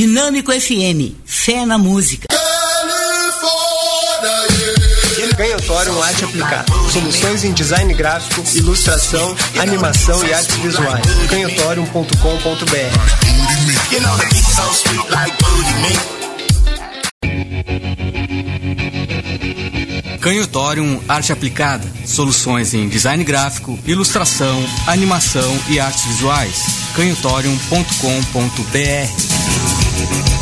Dinâmico FM, fé na música. Canhotório Arte Aplicada. Soluções em design gráfico, ilustração, animação e artes visuais. canhotorium.com.br Canhotorium Arte Aplicada. Soluções em design gráfico, ilustração, animação e artes visuais. canhotorium.com.br Thank you.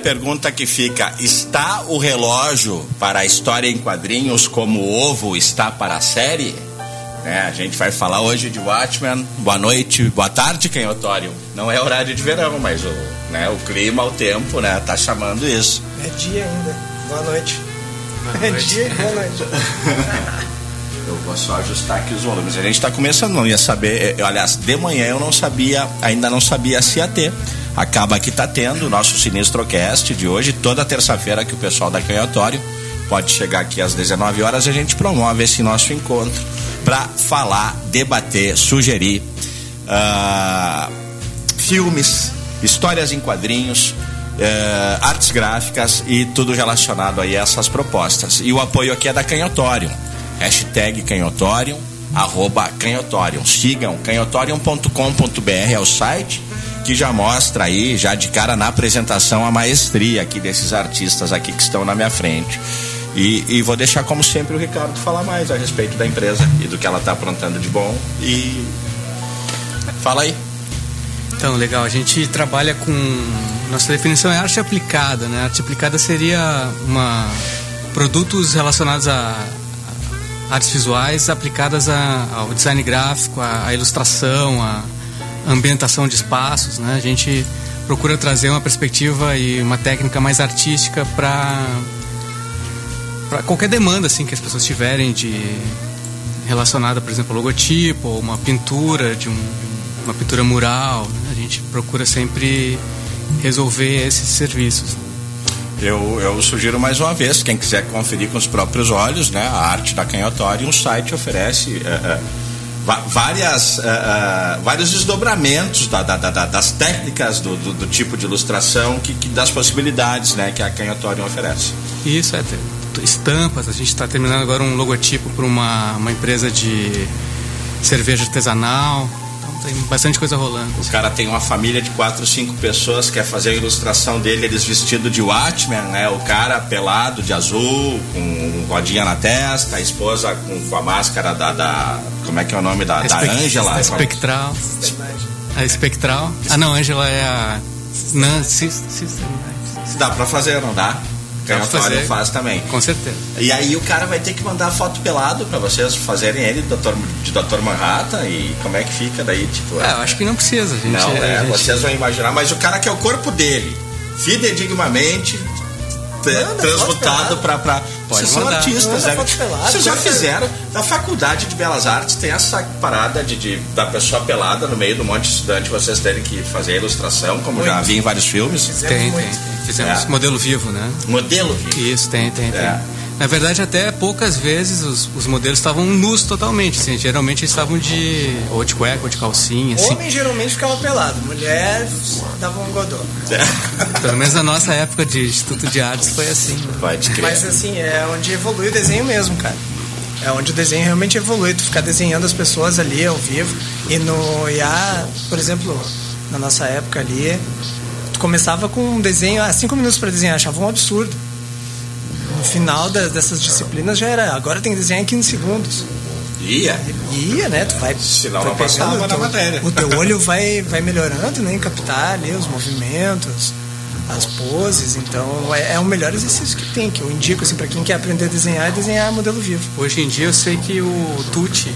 Pergunta que fica: está o relógio para a história em quadrinhos como o ovo está para a série? É, a gente vai falar hoje de Watchmen. Boa noite, boa tarde, Canhotório. Não é horário de verão, mas o, né, o clima, o tempo, né, tá chamando isso. É dia ainda. Boa noite. Boa É noite. dia e boa noite. Eu vou só ajustar aqui os volumes. A gente está começando, não ia saber. eh, Aliás, de manhã eu não sabia, ainda não sabia se ia ter. Acaba que tá tendo o nosso Sinistrocast de hoje, toda terça-feira que o pessoal da Canhotório pode chegar aqui às 19 horas a gente promove esse nosso encontro para falar, debater, sugerir ah, filmes, histórias em quadrinhos, eh, artes gráficas e tudo relacionado aí a essas propostas. E o apoio aqui é da Canhotório. Hashtag Canhotório, arroba Canhotório. Sigam canhotorium.com.br é o site que já mostra aí, já de cara na apresentação, a maestria aqui desses artistas aqui que estão na minha frente. E, e vou deixar, como sempre, o Ricardo falar mais a respeito da empresa e do que ela está aprontando de bom. E fala aí. Então, legal. A gente trabalha com. Nossa definição é arte aplicada, né? Arte aplicada seria uma produtos relacionados a a artes visuais aplicadas a- ao design gráfico, à, ilustração, à ambientação de espaços, né? A gente procura trazer uma perspectiva e uma técnica mais artística para para qualquer demanda assim que as pessoas tiverem de relacionada, por exemplo, ao logotipo ou uma pintura de um, uma pintura mural, né? a gente procura sempre resolver esses serviços. Eu, eu sugiro mais uma vez, quem quiser conferir com os próprios olhos, né, a arte da canhotória, um site oferece eh, eh, várias, eh, vários desdobramentos da- da- da- da- das técnicas do, do- do tipo de ilustração, que, que das possibilidades né, que a canhotória oferece. Isso é estampas, a gente está terminando agora um logotipo para uma, uma empresa de cerveja artesanal, tem bastante coisa rolando. O cara tem uma família de quatro, cinco pessoas, quer fazer a ilustração dele, eles vestidos de Watchmen, né? O cara pelado de azul, com rodinha na testa, a esposa com, com a máscara da, da- Como é que é o nome da, da Espec- Ângela? A espectral. A espectral. Ah, não, Ângela é a. Nancy. Dá pra fazer, não dá? Fazer. faz também. Com certeza. E aí o cara vai ter que mandar foto pelado pra vocês fazerem ele Dr. de Dr. Manhattan e como é que fica daí, tipo... É, eu acho que não precisa, gente. Não, é, gente- vocês vão imaginar, mas o cara quer o corpo dele, fidedigmamente é, transmutado pra, pra. Pode Vocês são artistas, Manda né? Vocês já manda- fizeram. Na faculdade de Belas Artes tem essa parada de, de- da pessoa pelada no meio do monte de estudante, vocês terem que fazer a ilustração, como já Muito. vi em vários filmes. Fizemos Tem, tem, muito. tem. Fizemos É. modelo vivo, né? Modelo, Vi. Isso, tem, tem, tem. Na verdade, até poucas vezes os, os modelos estavam nus totalmente. Assim, geralmente eles estavam de. ou de cueca, ou de calcinha, assim. Homem geralmente ficava pelado, mulher dava um godô. Pelo menos na nossa época de Instituto de Artes foi assim. né? Pode crer. Mas assim, é onde evolui o desenho mesmo, cara. É onde o desenho realmente evolui, tu ficar desenhando as pessoas ali ao vivo. E no IA, por exemplo, na nossa época ali, tu começava com um desenho, ah, cinco minutos pra desenhar, achava um absurdo. No final da- dessas disciplinas já era, agora tem que desenhar em 15 segundos. Ia. Ia, né? Tu vai, Senão vai pegando na o teu- matéria. O teu olho vai, vai melhorando, né? Em captar ali os movimentos, as poses. Então é, é o melhor exercício que tem, que eu indico assim, para quem quer aprender a desenhar, é desenhar modelo vivo. Hoje em dia eu sei que o Tuti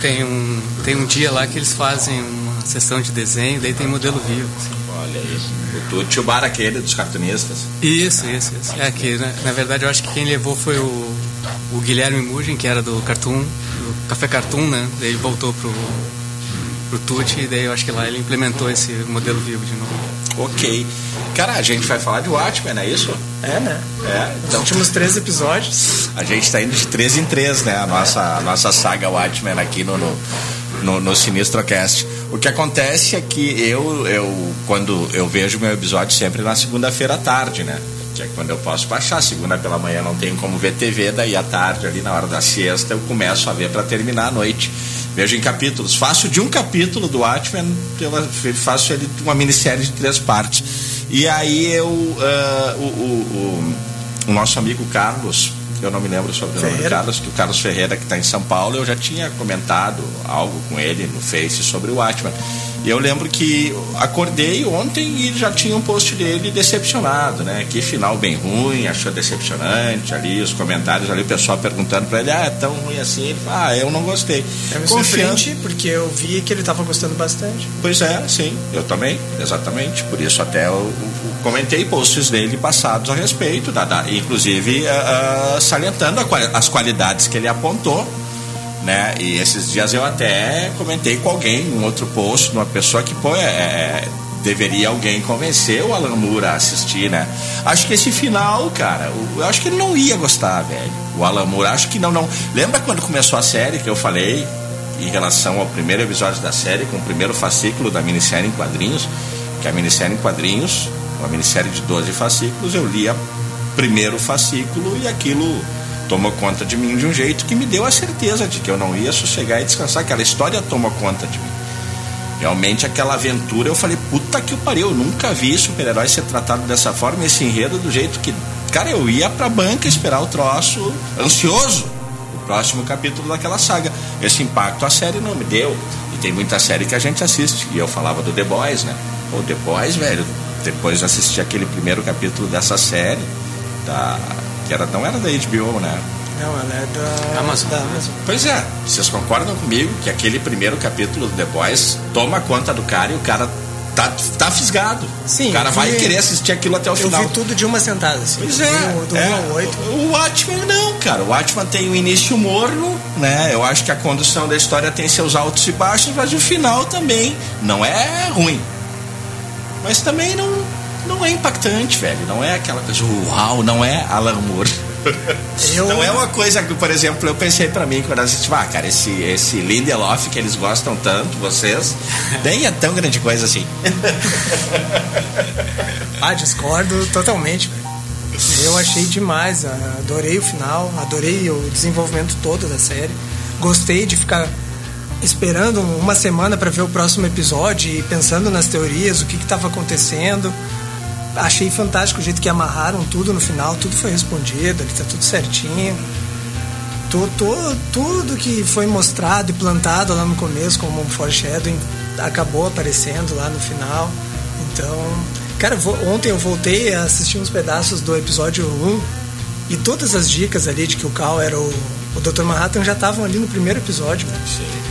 tem um, tem um dia lá que eles fazem uma sessão de desenho, daí tem modelo vivo. assim. Olha aí. O Tuti, o bar aquele dos cartunistas. Isso, isso, isso. É que, na, na verdade, eu acho que quem levou foi o, o Guilherme Mugen, que era do Cartoon, do Café Cartoon, né? Daí ele voltou pro, pro Tuti e daí eu acho que lá ele implementou esse modelo vivo de novo. Ok. Cara, a gente vai falar de Watchmen, não é isso? É, né? É. Os Então, últimos três episódios. a gente tá indo de três em três, né? A nossa, a nossa saga Watchmen aqui no, no, no, no Sinistrocast. O que acontece é que eu, eu, quando eu vejo meu episódio sempre na segunda-feira à tarde, né? Que é quando eu posso baixar. Segunda pela manhã não tenho como ver TV, daí à tarde, ali na hora da siesta, eu começo a ver para terminar a noite. Vejo em capítulos. Faço de um capítulo do Watchmen, eu faço ele uma minissérie de três partes. E aí eu. ah, o, o, o, o nosso amigo Carlos, eu não me lembro sobre o nome do. Carlos, que o Carlos Ferreira, que está em São Paulo, eu já tinha comentado algo com ele no Face sobre o Watchmen. Eu lembro que acordei ontem e já tinha um post dele decepcionado, né? Que final bem ruim, achou decepcionante ali, os comentários ali, o pessoal perguntando para ele, ah, é tão ruim assim? Ele fala, ah, eu não gostei. Confiando- surpreendi, porque eu vi que ele tava gostando bastante. Pois é, sim, eu também, exatamente. Por isso até eu, eu comentei posts dele passados a respeito, da, da- inclusive ah, ah, salientando a as qualidades que ele apontou. Né? E esses dias eu até comentei com alguém, um outro post, uma pessoa que pô, é, é, deveria alguém convencer o Alan Moore a assistir, né? Acho que esse final, cara, o- eu acho que ele não ia gostar, velho. O Alan Moore, acho que não, não. Lembra quando começou a série que eu falei em relação ao primeiro episódio da série, com o primeiro fascículo da minissérie em quadrinhos, que a minissérie em quadrinhos, uma minissérie de 12 fascículos, eu lia primeiro fascículo e aquilo tomou conta de mim de um jeito que me deu a certeza de que eu não ia sossegar e descansar. Aquela história tomou conta de mim. Realmente aquela aventura, eu falei, puta que pariu, eu nunca vi super-herói ser tratado dessa forma, esse enredo do jeito que. Cara, eu ia pra banca esperar o troço, ansioso, o próximo capítulo daquela saga. Esse impacto a série não me deu. E tem muita série que a gente assiste. E eu falava do The Boys, né? O The Boys, velho, depois de assistir aquele primeiro capítulo dessa série, da, que era, não era da HBO, né? Não, ela é da Amazon. Da Amazon. Pois é, vocês concordam comigo que aquele primeiro capítulo do The Boys toma conta do cara e o cara tá, tá fisgado. Sim, o cara eu vai querer assistir aquilo até o Eu final. vi tudo de uma sentada, assim. Pois é, o- Do é. 1 ao 8. O Watchmen não, cara. O Watchmen tem um início morno, né? Eu acho que a condução da história tem seus altos e baixos, mas o final também não é ruim. Mas também não, não é impactante, velho. Não é aquela coisa, uau, não é Alan Moore. Eu- Não é uma coisa que, por exemplo, eu pensei pra mim quando eu assisti, ah, cara, esse, esse Lindelof que eles gostam tanto, vocês, nem é tão grande coisa assim. Ah, discordo totalmente, velho. Eu achei demais, adorei o final, adorei o desenvolvimento todo da série. Gostei de ficar esperando uma semana para ver o próximo episódio e pensando nas teorias, o que estava acontecendo. Achei fantástico o jeito que amarraram tudo no final, tudo foi respondido, ali tá tudo certinho. Tu- tu- tudo que foi mostrado e plantado lá no começo como um foreshadowing acabou aparecendo lá no final. Então, cara, ontem eu voltei a assistir uns pedaços do episódio 1 e todas as dicas ali de que o Cal era o, o Dr. Manhattan já estavam ali no primeiro episódio.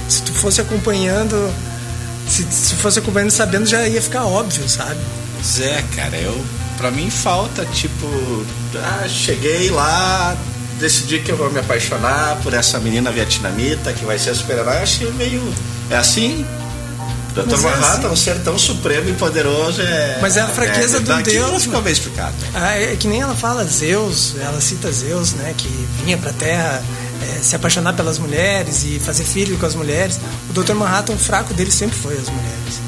Se tu fosse acompanhando, se, se fosse acompanhando sabendo, já ia ficar óbvio, sabe? Pois é, cara, eu. Pra mim falta, tipo. Ah, cheguei lá, decidi que eu vou me apaixonar por essa menina vietnamita que vai ser super-herói. Achei meio. É assim? Dr. É Manhattan, assim. um ser tão supremo e poderoso é. Mas é a fraqueza do daqui Deus, Não ficou mano. bem explicado. Ah, é que nem ela fala Zeus, ela cita Zeus, né, que vinha pra Terra é, se apaixonar pelas mulheres e fazer filho com as mulheres. O Dr. Manhattan, o fraco dele sempre foi as mulheres.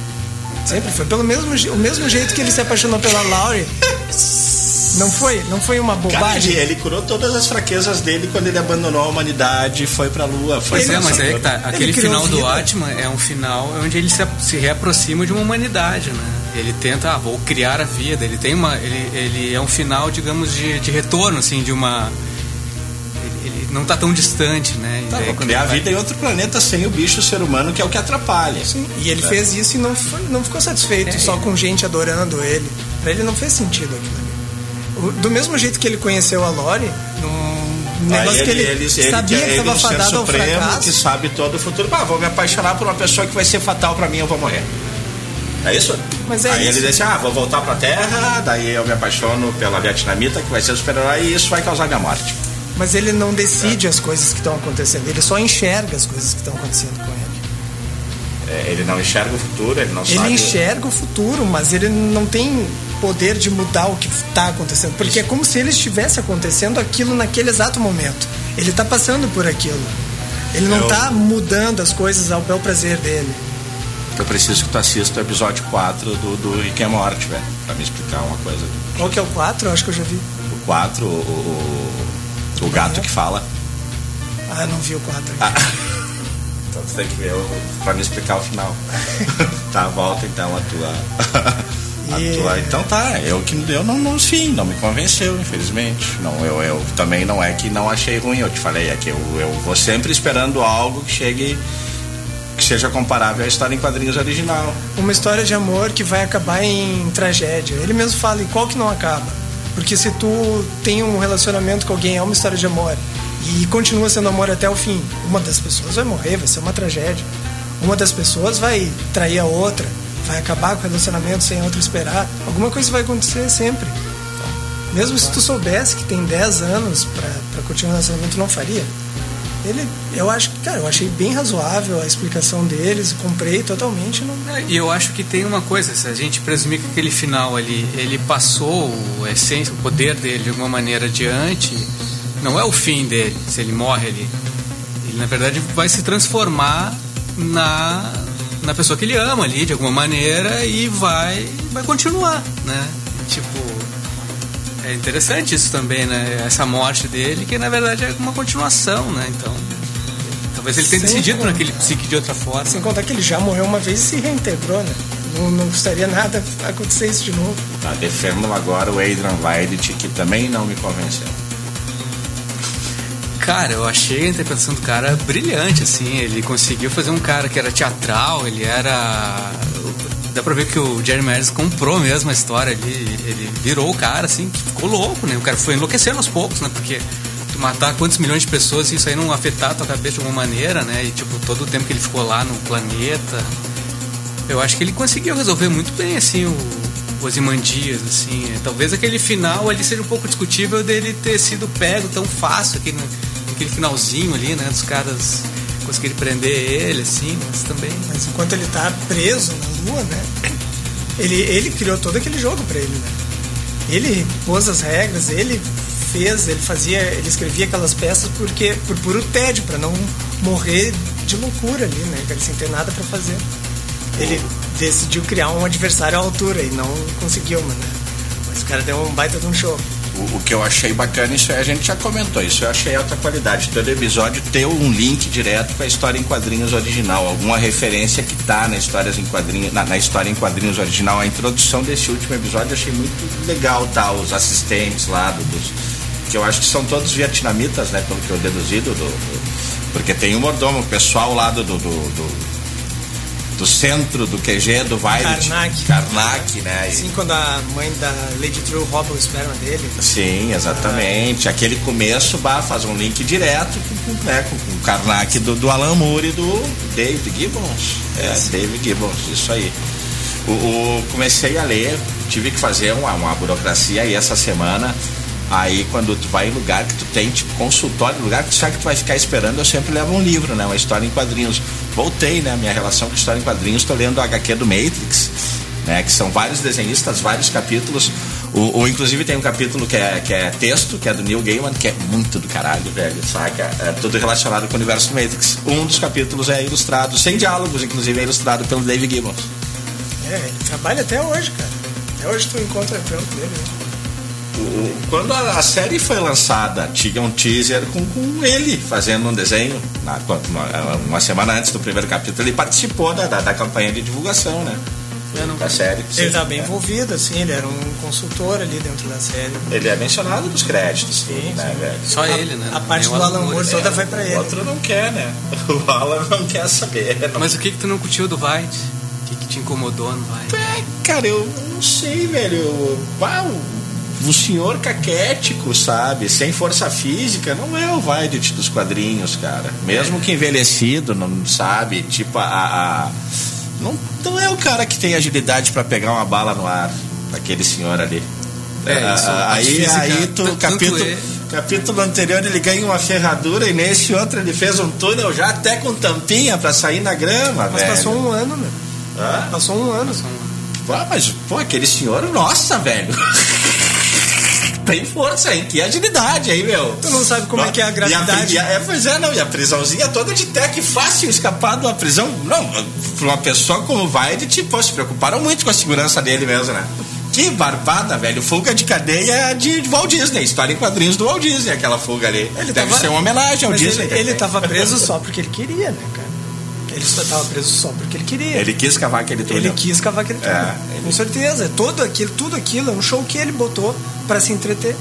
Sempre foi. Pelo mesmo, o mesmo jeito que ele se apaixonou pela Laurie. Não foi? Não foi uma Cara, ele, bobagem? ele curou todas as fraquezas dele quando ele abandonou a humanidade e foi pra lua. Foi Pois é, mas aí que tá. Aquele final do vida. Atman é um final onde ele se, se reaproxima de uma humanidade, né? Ele tenta, ah, vou criar a vida. Ele tem uma. Ele, ele é um final, digamos, de, de retorno, assim, de uma. Ele, ele não tá tão distante, né? Tá, vou quando ele vai- vida em outro planeta sem o bicho, o ser humano, que é o que atrapalha. Sim, e ele É. fez isso e não, foi- não ficou satisfeito É, só com gente adorando ele. Pra ele não fez sentido aquilo ali. Do mesmo jeito que ele conheceu a Lori, num negócio Aí que ele, sabia que que ele, estava fadado ao supremo, fracasso. que sabe todo o futuro. Vou me apaixonar por uma pessoa que vai ser fatal pra mim, eu vou morrer. É isso? Mas é Aí isso. ele disse, ah, vou voltar pra Terra, daí eu me apaixono pela vietnamita, que vai ser super-herói, e isso vai causar minha morte. Mas ele não decide as coisas que estão acontecendo, ele só enxerga as coisas que estão acontecendo com ele. É, ele não enxerga o futuro, ele não Ele sabe... enxerga o futuro, mas ele não tem poder de mudar o que está acontecendo. Porque é como se ele estivesse acontecendo aquilo naquele exato momento. Ele está passando por aquilo. Ele não Eu- está mudando as coisas ao bel prazer dele. Eu preciso que tu assista o episódio 4 do, do Rick and Morty, velho, pra me explicar uma coisa. Qual que é o 4? Eu acho que eu já vi. O 4, o, o, o gato que fala. Ah, não vi o 4 ainda. Ah. Então tu tem que ver pra me explicar o final. tá, volta então a tua. a E- tua- Então tá, eu que eu não, não sim, não me convenceu, infelizmente. Não, eu, eu também não é que não achei ruim, eu te falei, é que eu, eu vou sempre esperando algo que chegue. que seja comparável à história em quadrinhos original. Uma história de amor que vai acabar em tragédia. Ele mesmo fala, e qual que não acaba? Porque se tu tem um relacionamento com alguém, é uma história de amor, e continua sendo amor até o fim, uma das pessoas vai morrer, vai ser uma tragédia. Uma das pessoas vai trair a outra, vai acabar com o relacionamento sem a outra esperar. Alguma coisa vai acontecer sempre. Mesmo se tu soubesse que tem 10 anos pra continuar o relacionamento, não faria. Ele, eu acho que, cara, eu achei bem razoável a explicação deles, comprei totalmente. Não, É, E eu acho que tem uma coisa, se a gente presumir que aquele final ali, ele passou o- essência, o poder dele de alguma maneira adiante, não é o fim dele, se ele morre ali. Ele, na verdade, vai se transformar na, na pessoa que ele ama ali, de alguma maneira, e vai, vai continuar, né? Tipo, é interessante isso também, né? Essa morte dele, que na verdade é uma continuação, né? Então, talvez ele tenha Sim, decidido cara. naquele psique de outra forma. Sem contar que ele já morreu uma vez e se reintegrou, né? Não, não custaria nada acontecer isso de novo. Tá, defendo agora o Adrian Veidt, que também não me convenceu. Cara, eu achei a interpretação do cara brilhante, assim. Ele conseguiu fazer um cara que era teatral, ele era. Dá pra ver que o Jeremy Irons comprou mesmo a história ali. Ele virou o cara, assim, que ficou louco, né? O cara foi enlouquecendo aos poucos, né? Porque tu matar quantos milhões de pessoas e isso aí não afetar a tua cabeça de alguma maneira, né? E, tipo, todo o tempo que ele ficou lá no planeta. Eu acho que ele conseguiu resolver muito bem, assim, o, o Ozymandias, assim. É, Talvez aquele final ali seja um pouco discutível dele ter sido pego tão fácil, aquele, aquele finalzinho ali, né? Dos caras conseguirem prender ele, assim, mas também... Mas enquanto ele tá preso na lua, né? Ele, ele criou todo aquele jogo pra ele, né? Ele pôs as regras, ele fez, ele fazia, ele escrevia aquelas peças porque por puro tédio, pra não morrer de loucura ali, né? cara, Sem ter nada pra fazer. Ele decidiu criar um adversário à altura e não conseguiu, mano. Né? Mas o cara deu um baita de um show. O, o que eu achei bacana, isso aí a gente já comentou, isso eu achei alta qualidade. Todo episódio ter um link direto com a história em quadrinhos original, alguma referência que tá na, histórias em quadrinhos, na, na história em quadrinhos original. A introdução desse último episódio eu achei muito legal, tá? Os assistentes lá, do, dos, que eu acho que são todos vietnamitas, né? Pelo que eu deduzi, do, do- porque tem o mordomo, o pessoal lá do, do, do, do- centro do QG do Violet. Karnak. Karnak, né? Assim, quando a mãe da Lady True rouba o esperma dele. Sim, exatamente. Aquele começo bah, faz um link direto com, com, né, com, com o Karnak do, do Alan Moore e do David Gibbons. É, David Gibbons, isso aí. O, o- comecei a ler, tive que fazer uma, uma burocracia aí essa semana. Aí quando tu vai em lugar que tu tem, tipo, consultório, lugar que tu sabe que tu vai ficar esperando, eu sempre levo um livro, né? Uma história em quadrinhos. Voltei, né? Minha relação com história em quadrinhos, tô lendo o HQ do Matrix né? Que são vários desenhistas, vários capítulos. O, o- inclusive tem um capítulo que é, que é texto, que é do Neil Gaiman, que é muito do caralho, velho, saca? É tudo relacionado com o universo do Matrix. Um dos capítulos é ilustrado, sem diálogos, inclusive é ilustrado pelo David Gibbons. É, ele trabalha até hoje, cara. Até hoje tu encontra trampo dele, né? O- o- quando a, a série foi lançada, tinha um teaser com, com ele fazendo um desenho. Na, uma, uma semana antes do primeiro capítulo, ele participou da, da, da campanha de divulgação, né? Não- da série. Ele Sim, tá bem é. envolvido, assim, ele era um consultor ali dentro da série. Ele é mencionado nos créditos, Sim, né, sim. velho? Só A- ele, né? a parte o do Alan Moore, é. toda vai pra O ele. outro não quer, né? O Alan não quer saber. Não Mas o que que tu não curtiu do White? O que que te incomodou no White? É, cara, eu não sei, velho. Ah, o, senhor caquético, sabe? Sem força física, não é o Violet dos quadrinhos, cara. Mesmo que envelhecido, não sabe? Tipo, a. a- não, não é o cara que tem agilidade pra pegar uma bala no ar, aquele senhor ali. É, isso, Ah, aí, física, aí tu, capítulo, é- capítulo anterior ele ganha uma ferradura e nesse outro ele fez um túnel já até com tampinha pra sair na grama, Mas velho. passou um ano, meu. Hã? Passou um ano. Ah, mas, pô, aquele senhor, nossa, velho. Tem força, hein? Que agilidade aí, meu. Tu não sabe como é que é a gravidade. E a, e a- é, pois é, não. E a prisãozinha toda de tech, fácil escapar de uma prisão. Não, pra uma pessoa como vai, de tipo, se preocuparam muito com a segurança dele mesmo, né? Que barbada, velho. Fuga de cadeia de, Walt Disney. História em quadrinhos do Walt Disney, aquela fuga ali. Ele Deve tava- ser uma homenagem ao Mas Disney. ele, ele tava preso só porque ele queria, né? Ele só tava preso só porque ele queria. Ele quis cavar aquele túnel. Ele quis cavar aquele túnel. É, ele- Com certeza. Todo aquilo, tudo aquilo é um show que ele botou pra se entreter.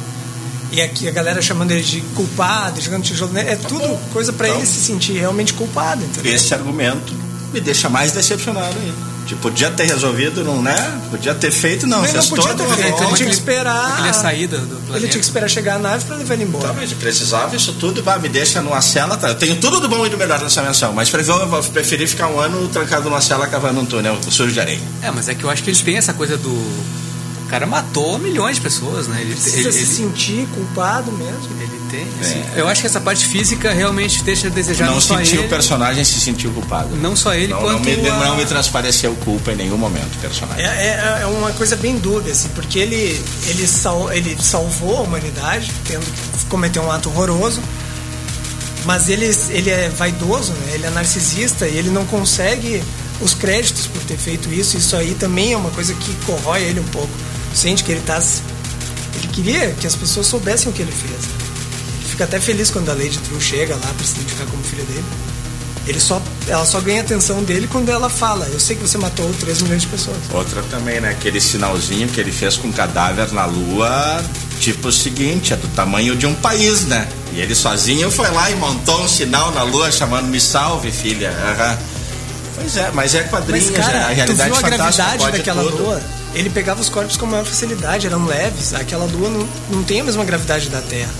E aqui a galera chamando ele de culpado, jogando tijolo nele. É tudo bom. coisa pra Então- ele se sentir realmente culpado, entendeu? Esse argumento me deixa mais decepcionado ainda. Tipo, podia ter resolvido, não né? Podia ter feito, não. Ele não podia ter feito, volta. ele tinha que esperar. Ele sair do, planeta. Ele tinha que esperar chegar a nave pra levar ele embora. Tá, mas precisava isso tudo, bah, me deixa numa cela, tá? Eu tenho tudo do bom e do melhor nessa menção, mas preferi, ficar um ano trancado numa cela cavando um túnel sujo de areia. É, mas é que eu acho que ele tem essa coisa do. O cara matou milhões de pessoas, né? Ele, Precisa ele, se ele, sentir culpado mesmo. ele tem. assim, eu acho que essa parte física realmente deixa a desejar não, não só sentiu ele. o personagem se sentiu culpado. Não só ele, Não, quanto. não, me, a- não me transpareceu culpa em nenhum momento o personagem. É, é, é uma coisa bem dúbia, assim, porque ele, ele, sal, ele salvou a humanidade, tendo que cometer um ato horroroso, mas ele, ele é vaidoso, né? ele é narcisista e ele não consegue os créditos por ter feito isso. Isso aí também é uma coisa que corrói ele um pouco. Sente que ele tá. Ele queria que as pessoas soubessem o que ele fez. Ele fica até feliz quando a Lady True chega lá para se identificar como filha dele. Ele só, ela só ganha atenção dele quando ela fala: Eu sei que você matou 3 milhões de pessoas. Outra também, né? Aquele sinalzinho que ele fez com o cadáver na lua, tipo o seguinte, é do tamanho de um país, né? E ele sozinho foi lá e montou um sinal na lua chamando Me Salve, filha. Aham. Pois é, mas é quadrinhos, Mas, cara, é, a tu realidade viu a gravidade daquela tudo. lua? Ele pegava os corpos com maior facilidade, eram leves. Aquela lua não, não tem a mesma gravidade da Terra.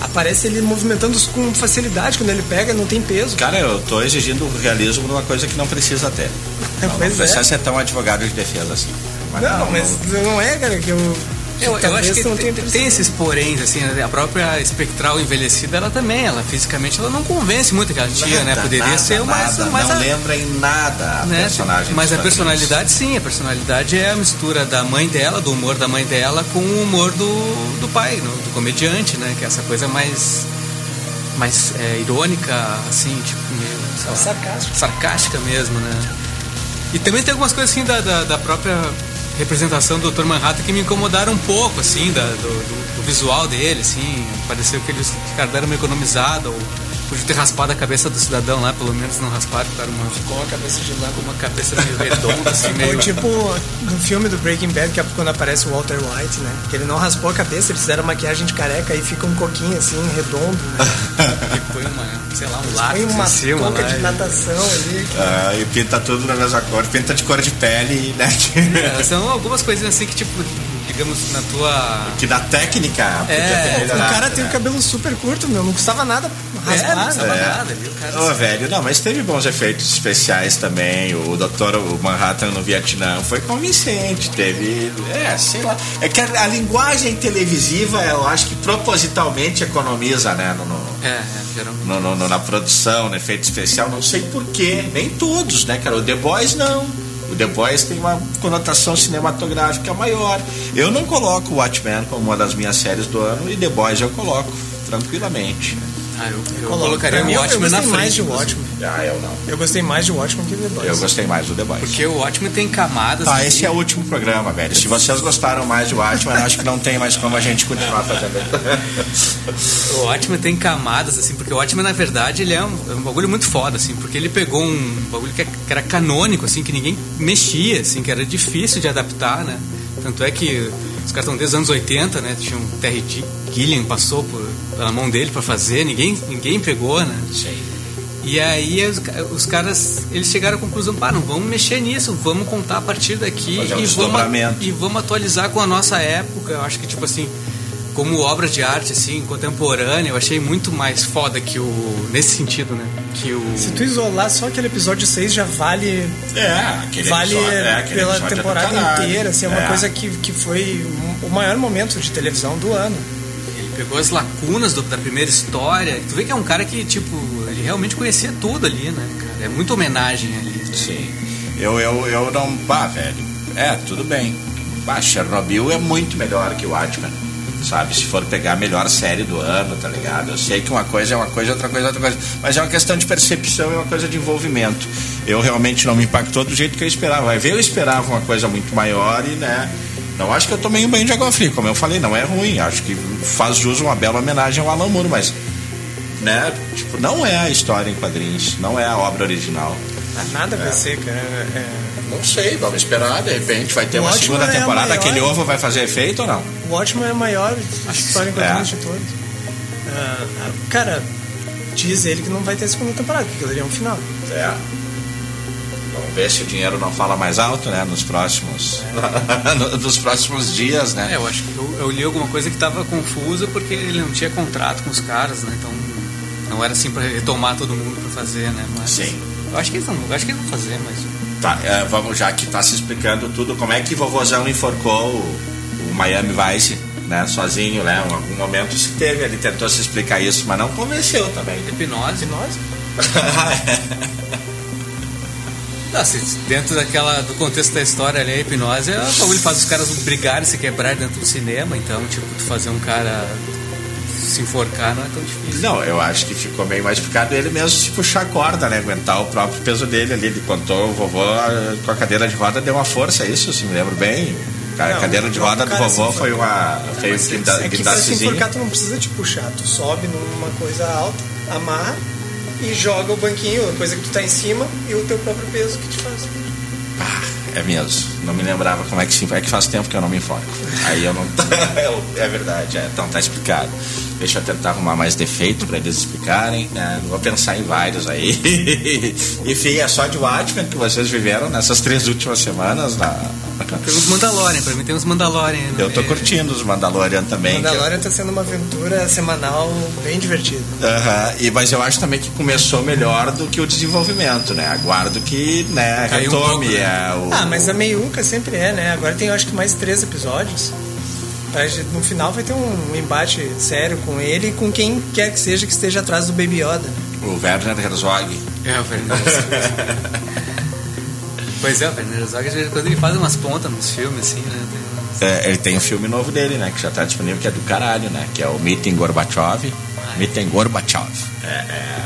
Aparece ele movimentando com facilidade quando ele pega, não tem peso. Cara, eu tô exigindo realismo numa coisa que não precisa ter. Não, não Pois é. precisa ser tão advogado de defesa assim. Não, mas não é, cara, que eu. Eu, eu acho que não tem, tem esses poréns, assim, né? a própria espectral envelhecida, ela também, ela fisicamente, ela não convence muito aquela tia, né? Nada, Poderia nada, ser uma. nada, mais não a- lembra em nada a né? personagem. Mas a personalidade, sim, a personalidade é a mistura da mãe dela, do humor da mãe dela, com o humor do, do pai, no- do comediante, né? Que é essa coisa mais. mais é, irônica, assim, tipo, meio. Sarcástico. sarcástica mesmo, né? E também tem algumas coisas assim da, da, da própria representação do Dr. Manhattan que me incomodaram um pouco, assim, da, do, do- do visual dele, assim. Pareceu que eles ficaram meio economizados, ou podia ter raspado a cabeça do cidadão lá, pelo menos não rasparam, ficaram uma, Com a cabeça de lado. com uma cabeça meio redonda, assim, Ou meio. tipo no filme do Breaking Bad, que é quando aparece o Walter White, né? Que ele não raspou a cabeça, eles fizeram maquiagem de careca e fica um coquinho assim, redondo. Né? que põe uma, sei lá, um Põe lápis uma em cima touca lá. de e- natação ali. Ah, e pinta tudo na mesma cor, pinta de cor de pele, né? É, são algumas coisinhas assim que, tipo, digamos, na tua. que da técnica É, O cara tem né? o cabelo super curto, meu. Não custava nada É, É. Ô, velho, não, mas teve bons efeitos especiais também. O Doutor o Manhattan no Vietnã foi convincente. Teve. É, sei lá. É que a, a linguagem televisiva, eu acho que propositalmente economiza, né? No, no- É, é, geralmente. no- no- na produção, no efeito especial. Não sei porquê. Nem todos, né, cara? O The Boys não. O The Boys tem uma conotação cinematográfica maior. Eu não coloco o Watchmen como uma das minhas séries do ano e The Boys eu coloco tranquilamente. Ah, eu, eu Coloca. colocaria o Watchmen eu na gostei frente. mais de. Watchmen. Ah, eu não. Eu gostei mais de Watchmen que The Boys. Eu gostei mais do The Boys. Porque o Watchmen tem camadas. Tá, ali. esse é o último programa, velho. Se vocês gostaram mais de Watchmen, acho que não tem mais como a gente continuar fazendo. O Watchmen tem camadas, assim, porque o Watchmen, na verdade, ele é um, é um bagulho muito foda, assim, porque ele pegou um bagulho que, é- que era canônico, assim, que ninguém mexia, assim, que era difícil de adaptar, né? Tanto é que os caras estão desde os anos 80, né? Tinha um Terry Gilliam passou por, pela mão dele pra fazer, ninguém, ninguém pegou, né? E aí os, os caras, eles chegaram à conclusão, pá, não vamos mexer nisso, vamos contar a partir daqui um e, vamos, e vamos atualizar com a nossa época. Eu acho que, tipo assim, como obra de arte, assim, contemporânea, eu achei muito mais foda que o... Nesse sentido, né? Que o... Se tu isolar só aquele episódio 6 já vale É, aquele vale episódio- é, aquele pela episódio é temporada caralho. inteira, assim, é uma É. coisa que, que foi o maior momento de televisão do ano. Ele pegou as lacunas do- da primeira história. Tu vê que é um cara que, tipo, ele realmente conhecia tudo ali, né, cara? É muita homenagem ali. Sim. Eu, eu, eu não. Bah, velho. É, tudo bem. Bah, Chernobyl é muito melhor que o Watchmen. Sabe? Se for pegar a melhor série do ano, tá ligado? Eu sei que uma coisa é uma coisa, outra coisa é outra coisa. Mas é uma questão de percepção e uma coisa de envolvimento. Eu realmente não me impactou do jeito que eu esperava. Vai ver, eu esperava uma coisa muito maior e, né? Não acho que eu tomei um banho de água fria, como eu falei, não é ruim. Acho que faz jus uma bela homenagem ao Alan Moore, mas né? Tipo, não é a história em quadrinhos, não é a obra original. Nada vai ser, cara. É, Não sei, vamos esperar, de repente vai ter O uma Watchmen segunda é a temporada, maior. aquele ovo vai fazer efeito ou não? o Watchmen é a maior história em quadrinhos É. de todos. Ah, ah, cara, diz ele que não vai ter segunda temporada, porque aquilo ali é um final. É. Vamos ver se o dinheiro não fala mais alto, né? Nos próximos, nos próximos dias, né? É, eu acho que eu, eu li alguma coisa que tava confusa porque ele não tinha contrato com os caras, né? Então não era assim pra retomar todo mundo pra fazer, né? Mas Sim. Eu acho que eles não, acho que eles vão fazer, mas Tá, é, vamos já que tá se explicando tudo, como é que vovozão enforcou o, o Miami Vice, né? Sozinho, né? Em algum momento se teve, ele tentou se explicar isso, mas não convenceu também. hipnose. Nós? Não, se dentro daquela do contexto da história ali, a hipnose é o que faz os caras brigarem, se quebrar dentro do cinema, então tipo, tu fazer um cara se enforcar não é tão difícil. Não, eu acho que ficou bem mais explicado ele mesmo se puxar a corda, né? Aguentar o próprio peso dele ali. Ele contou o vovô ah, com a cadeira de roda, deu uma força, isso, se me lembro bem. A Não, cadeira de roda do vovô se foi uma. Foi um É que guinda- pra se guindastezinho. enforcar tu não precisa te puxar, tu sobe numa coisa alta, amarra e joga o banquinho, a coisa que tu tá em cima e o teu próprio peso que te faz. É mesmo. Não me lembrava como é que se. É que faz tempo que eu não me enfoco. Aí eu não. é verdade, é. Então tá explicado. Deixa eu tentar arrumar mais defeito pra eles explicarem. Né? Vou pensar em vários aí. Enfim, é só de Watchmen que vocês viveram nessas três últimas semanas. Na... Tem uns Mandalorian, pra mim tem uns Mandalorian. né? Eu tô curtindo os Mandalorian também. Mandalorian tá sendo uma aventura semanal bem divertida. Aham, e, mas eu acho também que começou melhor do que o desenvolvimento, né? Aguardo que, né, Caiu um retome pouco, né? é, o... Ah, mas a meiuca sempre é, né? Agora tem acho que mais três episódios. Pra gente- No final vai ter um embate sério com ele e com quem quer que seja que esteja atrás do Baby Yoda. o Werner Herzog. É, o Werner Herzog. pois é, o Werner Herzog, quando ele faz umas pontas nos filmes, assim, né? É, ele tem um filme novo dele, né? Que já tá disponível, que é do caralho, né? Que é o Meeting Gorbachev. Meeting Gorbachev. É, é...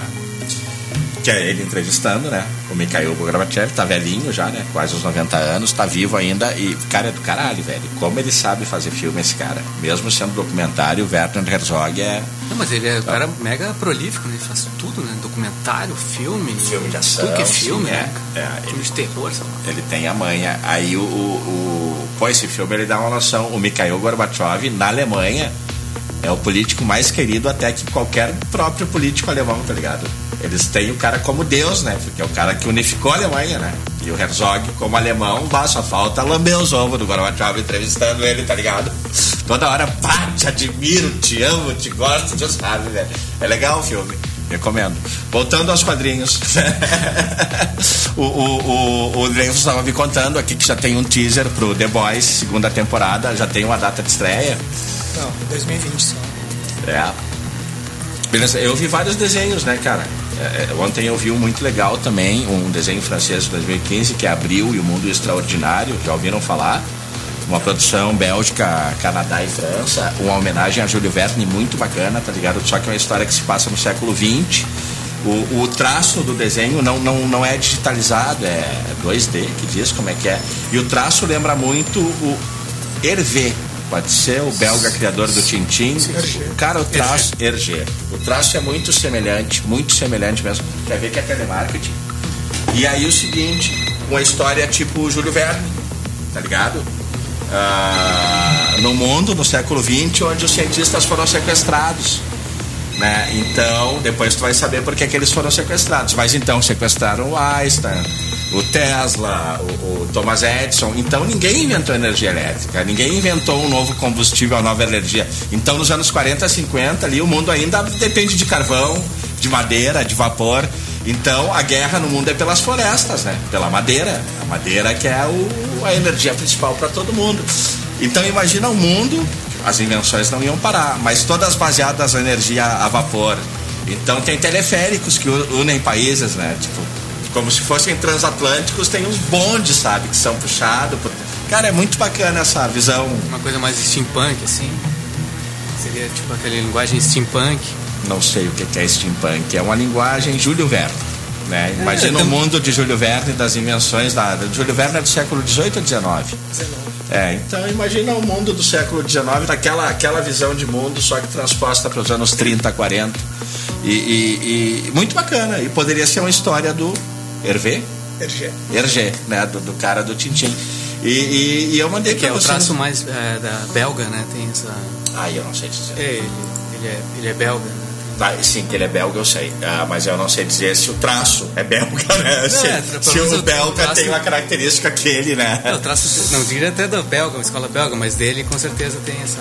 Que é ele entrevistando, né? O Mikhail Gorbachev, tá velhinho já, né? Quase os 90 anos, tá vivo ainda. E, cara, é do caralho, velho. Como ele sabe fazer filme, esse cara. Mesmo sendo documentário, o Werner Herzog é... Não, mas ele é um cara mega prolífico, né? Ele faz tudo, né? Documentário, filme. Filme de ação, Tudo que é filme, sim, né? é, é, filme de terror, lá. Ele tem a manha. Aí o, o, o- Pô, esse filme ele dá uma noção. O Mikhail Gorbachev, na Alemanha, é o político mais querido até que qualquer próprio político alemão, tá ligado? Eles têm o cara como Deus, né? Porque é o cara que unificou a Alemanha, né? E o Herzog, como alemão, bah, só falta lamber os ovos do Gorbachev entrevistando ele, tá ligado? Toda hora, pá, te admiro, te amo, te gosto, Deus sabe, velho. É legal o filme. Recomendo. Voltando aos quadrinhos. o o, o, o Dreyfus estava me contando aqui que já tem um teaser pro The Boys, segunda temporada, já tem uma data de estreia. Não, 2020 só. É. Beleza, eu vi vários desenhos, né, cara? É, é, ontem eu vi um muito legal também, um desenho francês de 2015, que é Abril e o Mundo Extraordinário, já ouviram falar? Uma produção Bélgica, Canadá e França, uma homenagem a Júlio Verne muito bacana, tá ligado? Só que é uma história que se passa no século XX O, o traço do desenho não, não, não é digitalizado, é 2D, que diz como é que é. E o traço lembra muito o Hervé, pode ser o belga criador do Tintin. Cara, o traço, Hergé. O traço é muito semelhante, muito semelhante mesmo. Quer ver que é telemarketing? E aí o seguinte, uma história tipo Júlio Verne, tá ligado? Ah, no mundo, no século XX, onde os cientistas foram sequestrados. Né? Então, depois tu vai saber por que, eles foram sequestrados. Mas então, sequestraram o Einstein, o Tesla, o, o, Thomas Edison. Então, ninguém inventou energia elétrica, ninguém inventou um novo combustível, uma nova energia. Então, nos anos 40, 50, ali, o mundo ainda depende de carvão, de madeira, de vapor. Então, a guerra no mundo é pelas florestas, né? Pela madeira. A madeira que é o, a energia principal para todo mundo. Então, imagina um mundo as invenções não iam parar, mas todas baseadas na energia a vapor. Então tem teleféricos que unem países, né? Tipo, como se fossem transatlânticos, tem uns bondes, sabe, que são puxados. Por... Cara, é muito bacana essa visão. Uma coisa mais steampunk, assim. Seria tipo aquela linguagem steampunk. Não sei o que é steampunk, é uma linguagem Júlio Verne. Né? Imagina é, o mundo de Júlio Verne, das invenções da. Júlio Verne é do século XVIII ou XIX? 19. É, então imagina o mundo do século XIX, daquela aquela visão de mundo, só que transposta para os anos 30, 40. E, e, e, muito bacana. E poderia ser uma história do Hervé? Hergé. Hergé, né? Do, do cara do Tintin. E, e, e eu mandei é que é o traço mais é, da belga, né? Tem essa. Ah, eu não sei dizer. É, ele, ele, é, ele é belga, né? Ah, sim, que ele é belga, eu sei. Ah, mas eu não sei dizer se o traço é belga, né? Não, se, é, se o belga traço... tem uma característica que ele, né? Não, o traço, não diria até da belga, uma escola belga, mas dele com certeza tem essa.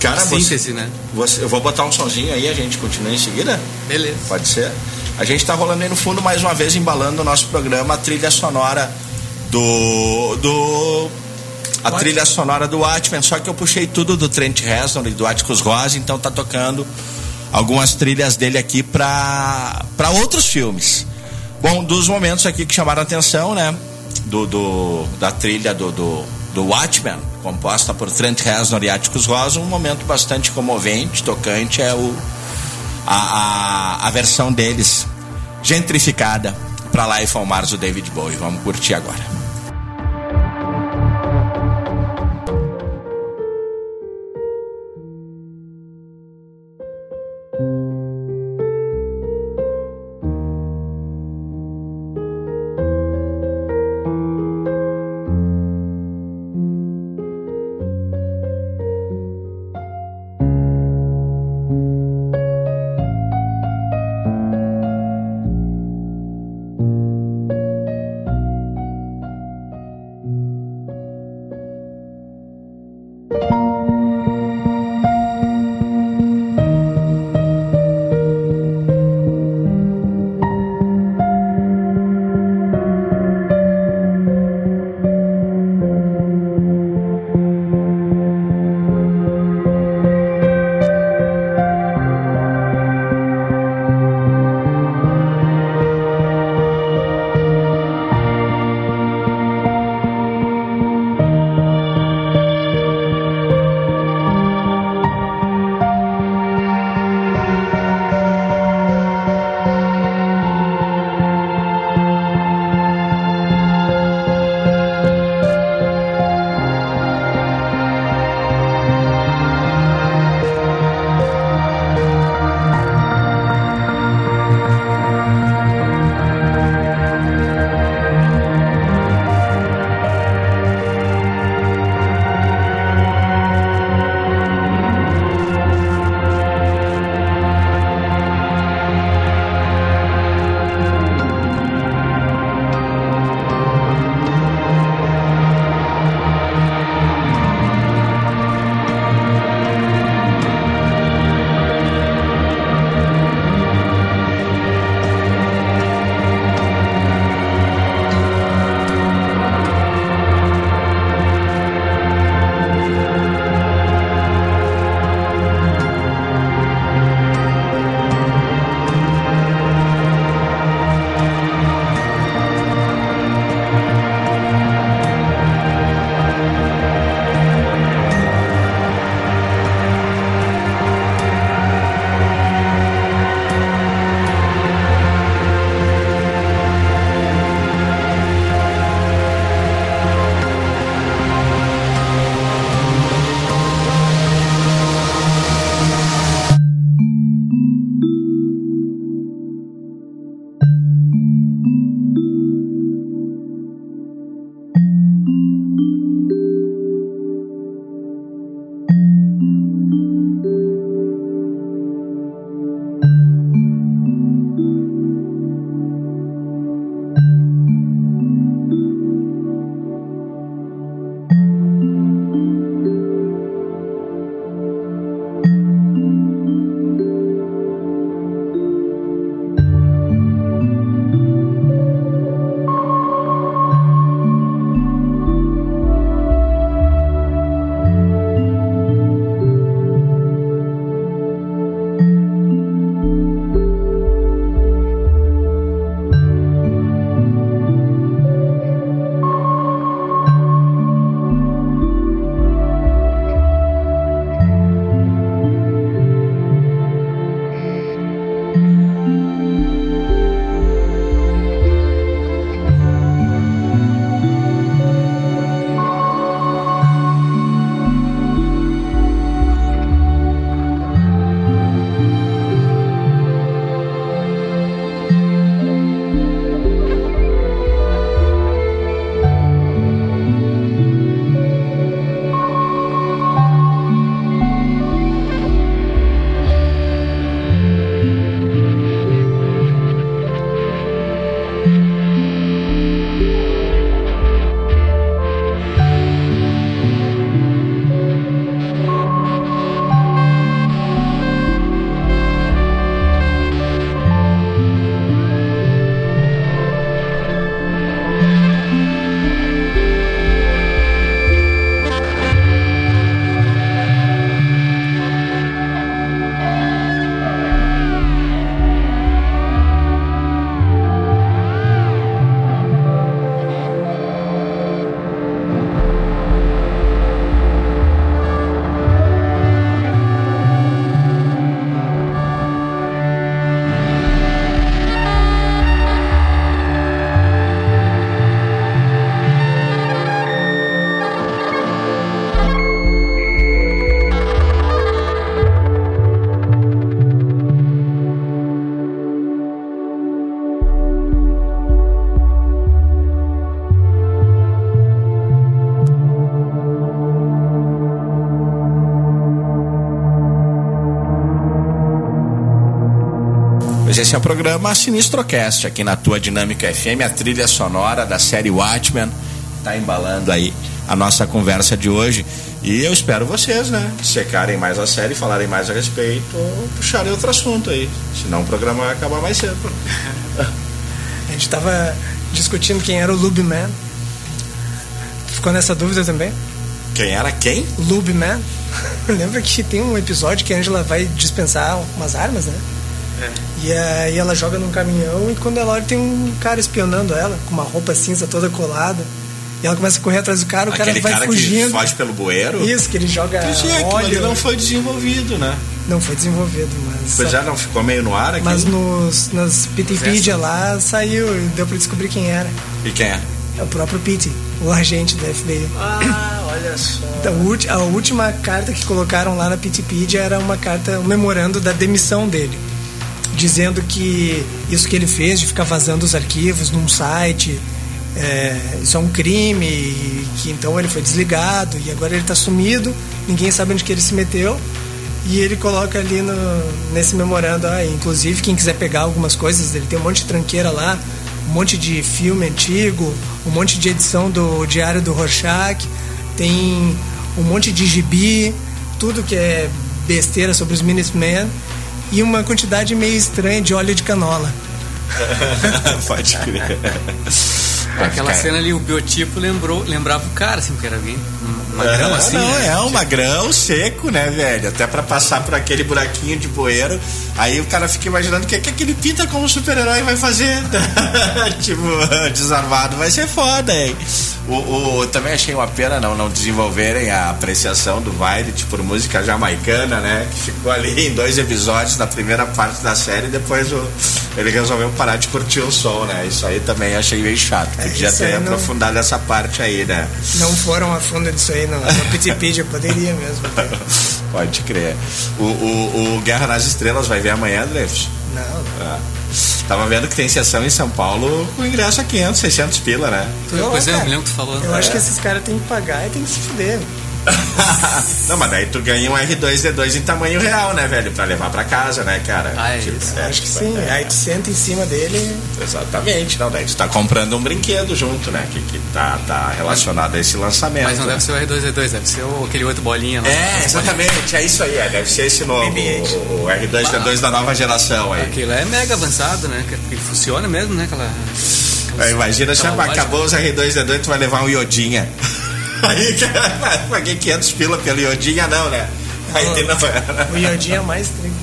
Cara, síntese, você, né? Você, eu vou botar um sonzinho aí, a gente continua em seguida? Beleza. Pode ser? A gente está rolando aí no fundo mais uma vez, embalando o nosso programa, a trilha sonora do. do a What? trilha sonora do Watchmen, só que eu puxei tudo do Trent Reznor e do Atticus Ross, então tá tocando algumas trilhas dele aqui para outros filmes. Bom, dos momentos aqui que chamaram a atenção, né? Do, do da trilha do, do, do Watchmen, composta por Trent Reznor e Atticus Ross, um momento bastante comovente, tocante, é o, a, a, a versão deles gentrificada para Life on Mars do David Bowie. Vamos curtir agora. Esse é o programa Sinistrocast, aqui na tua Dinâmica FM, a trilha sonora da série Watchmen. Tá embalando aí a nossa conversa de hoje. E eu espero vocês, né? Secarem mais a série, falarem mais a respeito ou puxarem outro assunto aí. Senão o programa vai acabar mais cedo. A gente tava discutindo quem era o Lube Man. Ficou nessa dúvida também? Quem era quem? Lube Man. Lembra que tem um episódio que a Angela vai dispensar umas armas, né? É. E aí ela joga num caminhão e quando ela olha tem um cara espionando ela, com uma roupa cinza toda colada. E ela começa a correr atrás do cara, o Aquele cara vai cara fugindo. que foge pelo bueiro? Isso, que ele joga Pois é, óleo. não foi desenvolvido, né? Não foi desenvolvido, mas. Pois é, não ficou meio no ar aqui. Mas nos, nas Pittypedia lá saiu e deu pra descobrir quem era. E quem é? É o próprio Pitty, o agente da FBI. Ah, olha só. Então, a última carta que colocaram lá na Pittypedia era uma carta, um memorando da demissão dele. Dizendo que isso que ele fez de ficar vazando os arquivos num site, é, isso é um crime, e que então ele foi desligado e agora ele está sumido, ninguém sabe onde que ele se meteu. E ele coloca ali no, nesse memorando, ah, inclusive quem quiser pegar algumas coisas, ele tem um monte de tranqueira lá, um monte de filme antigo, um monte de edição do Diário do Rorschach, tem um monte de gibi, tudo que é besteira sobre os Minutemen e uma quantidade meio estranha de óleo de canola. Pode crer. Aquela Cara, cena ali, o biotipo lembrou, lembrava o cara, assim, porque era bem magrão É, assim. Não, né? é um magrão seco, né, velho? Até pra passar por aquele buraquinho de bueiro. Aí o cara fica imaginando o que, que aquele pinta como super-herói vai fazer. tipo, desarmado. Vai ser foda, hein? O, o- também achei uma pena não, não desenvolverem a apreciação do Violet por música jamaicana, né? Que ficou ali em dois episódios na primeira parte da série e depois o- ele resolveu parar de curtir o som, né? Isso aí também achei meio chato. É, Podia isso ter não- aprofundado essa parte aí, né? Não foram a fundo disso aí no, no Pittypedia, poderia mesmo. ter. Pode crer. O, o, o Guerra nas Estrelas vai ver amanhã, Dreyfus? Não, não. Ah. Tava vendo que tem sessão em São Paulo com ingresso a 500, 600 pila, né? Pois é, me lembro que tu falou. Eu É. acho que esses caras têm que pagar e tem que se fuder. Não, mas daí tu ganha um R2D2 em tamanho real, né, velho? Pra levar pra casa, né, cara? Ah, é isso. Eu acho que sim. é, Aí tu senta em cima dele. Exatamente, não, daí tu tá comprando um brinquedo junto, né? Que, que tá, tá relacionado a esse lançamento. Mas não né? deve ser o R2D2, deve ser o, aquele outro bolinha lá. É, exatamente, é isso aí, é, deve ser esse novo, BB-8. o, o R2D2 da nova geração aí. Aquilo é mega avançado, né? Que ele funciona mesmo, né? Aquela. Imagina, lógica. acabou os R2D2, tu vai levar um iodinha. Aí, paguei 500 pila pelo iodinha, não, né? Aí tem O Iodinho é mais trick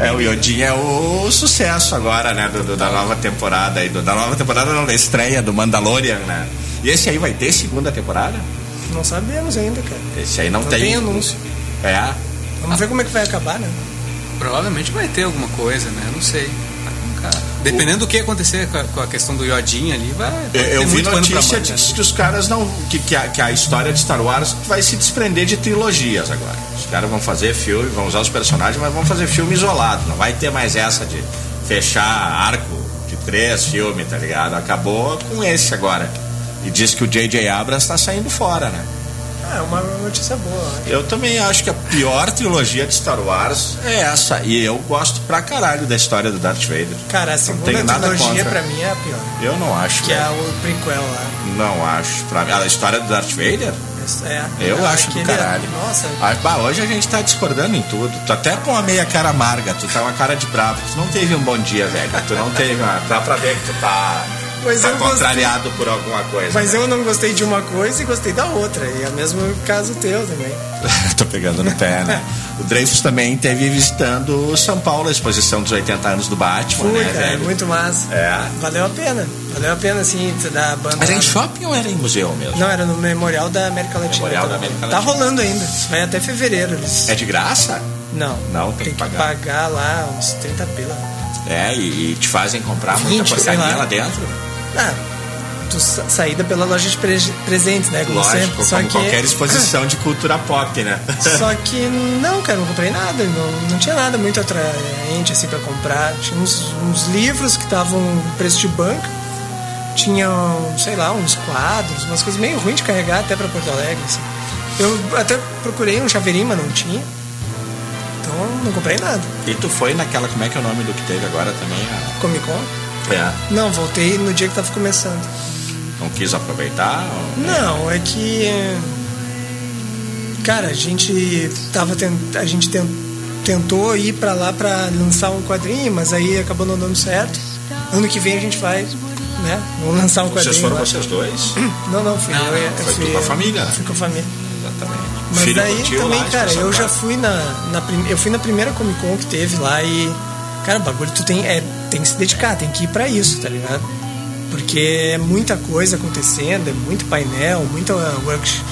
É, o iodinha é o sucesso agora, né? do- do- da nova temporada aí. do- da nova temporada, não, da estreia do Mandalorian, né? E esse aí vai ter segunda temporada? Não sabemos ainda, cara. Esse aí não, Não tem. tem anúncio. É. Vamos ver como é que vai acabar, né? Provavelmente vai ter alguma coisa, né? Não sei. Cara, Dependendo do que acontecer com a, com a questão do iodinho ali, vai. vai Eu, vi notícia de né? que os caras não. Que, que, a, que a história de Star Wars vai se desprender de trilogias agora. Os caras vão fazer filme, vão usar os personagens, mas vão fazer filme isolado. Não vai ter mais essa de fechar arco de três filmes, tá ligado? Acabou com esse agora. E diz que o J.J. Abrams tá saindo fora, né? Ah, é uma notícia boa. Eu também acho que a pior trilogia de Star Wars é essa. E eu gosto pra caralho da história do Darth Vader. Cara, a Não segunda tenho nada trilogia contra. pra mim é a pior. Eu não acho. Que é velho. o prequel lá. Não acho. Pra mim, a história do Darth Vader? É, Eu é acho do aquele- caralho. Nossa, Ah, bah, hoje a gente tá discordando em tudo. Tu até com a meia cara amarga, tu tá uma cara de bravo. Tu não teve um bom dia, velho. Tu não teve uma. Dá pra ver que tu tá, Mas tá eu gostei. contrariado por alguma coisa. mas né? eu não gostei de uma coisa e gostei da outra. E é o mesmo caso teu também. Tô pegando no pé, né? O Dreyfus também teve visitando São Paulo, a exposição dos 80 anos do Batman, Fui, né, cara, velho? muito massa. É. Valeu a pena. Valeu a pena, assim, da banda. Era em shopping ou era em museu mesmo? Não, era no Memorial da América Latina. Memorial da América Tá Latina. rolando ainda. Vai até fevereiro. Eles... É de graça? Não. Não, tem tem que que pagar. pagar lá uns 30 pila. É, e, e te fazem comprar muita 20, sei porcaria lá. lá dentro? Ah, tu saída pela loja de pre presentes, né? Como Lógico, sempre. Só como que... qualquer exposição de cultura pop, né? Só que não, cara, não comprei nada. Não, não tinha nada muito atraente assim pra comprar. Tinha uns, uns livros que estavam preço de banca. Tinha, sei lá, uns quadros, umas coisas meio ruins de carregar até pra Porto Alegre. assim. Eu até procurei um chaveirinho, mas não tinha. Então não comprei nada. E tu foi naquela, como é que é o nome do que teve agora também? A- Comic Con? Não, voltei no dia que tava começando. Não quis aproveitar? ou- Não, é que. Cara, a gente tava tent... a gente ten- tentou ir pra lá pra lançar um quadrinho, mas aí acabou não dando certo. Ano que vem a gente vai, né? Vamos lançar um quadrinho. Vocês foram lá. vocês dois? Não, não, fui Não, eu. não, foi fui, com a família? Fui com a família. Exatamente. Mas Filho daí também, lá, cara, eu já fui na, na eu fui na primeira Comic Con que teve lá e cara, o bagulho tu tem é tem que se dedicar, tem que ir pra isso, tá ligado? Porque é muita coisa acontecendo, é muito painel, muita workshop.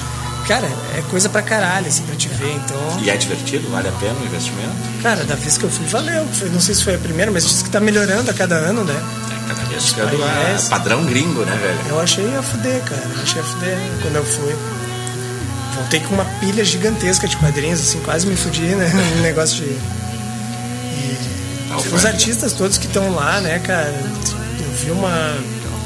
Cara, é coisa pra caralho, assim, pra te ver. Então, E é divertido? Vale a pena o investimento? cara, da vez que eu fui, valeu. Não sei se foi a primeira, mas diz que tá melhorando a cada ano, né? É, cada vez ficando painéis. é, padrão gringo, né, velho? Eu achei a fuder, cara. Eu achei a fuder quando eu fui. Voltei com uma pilha gigantesca de quadrinhos, assim, quase me fudi, né? Um negócio de. Os artistas todos que estão lá, né, cara? Eu vi uma.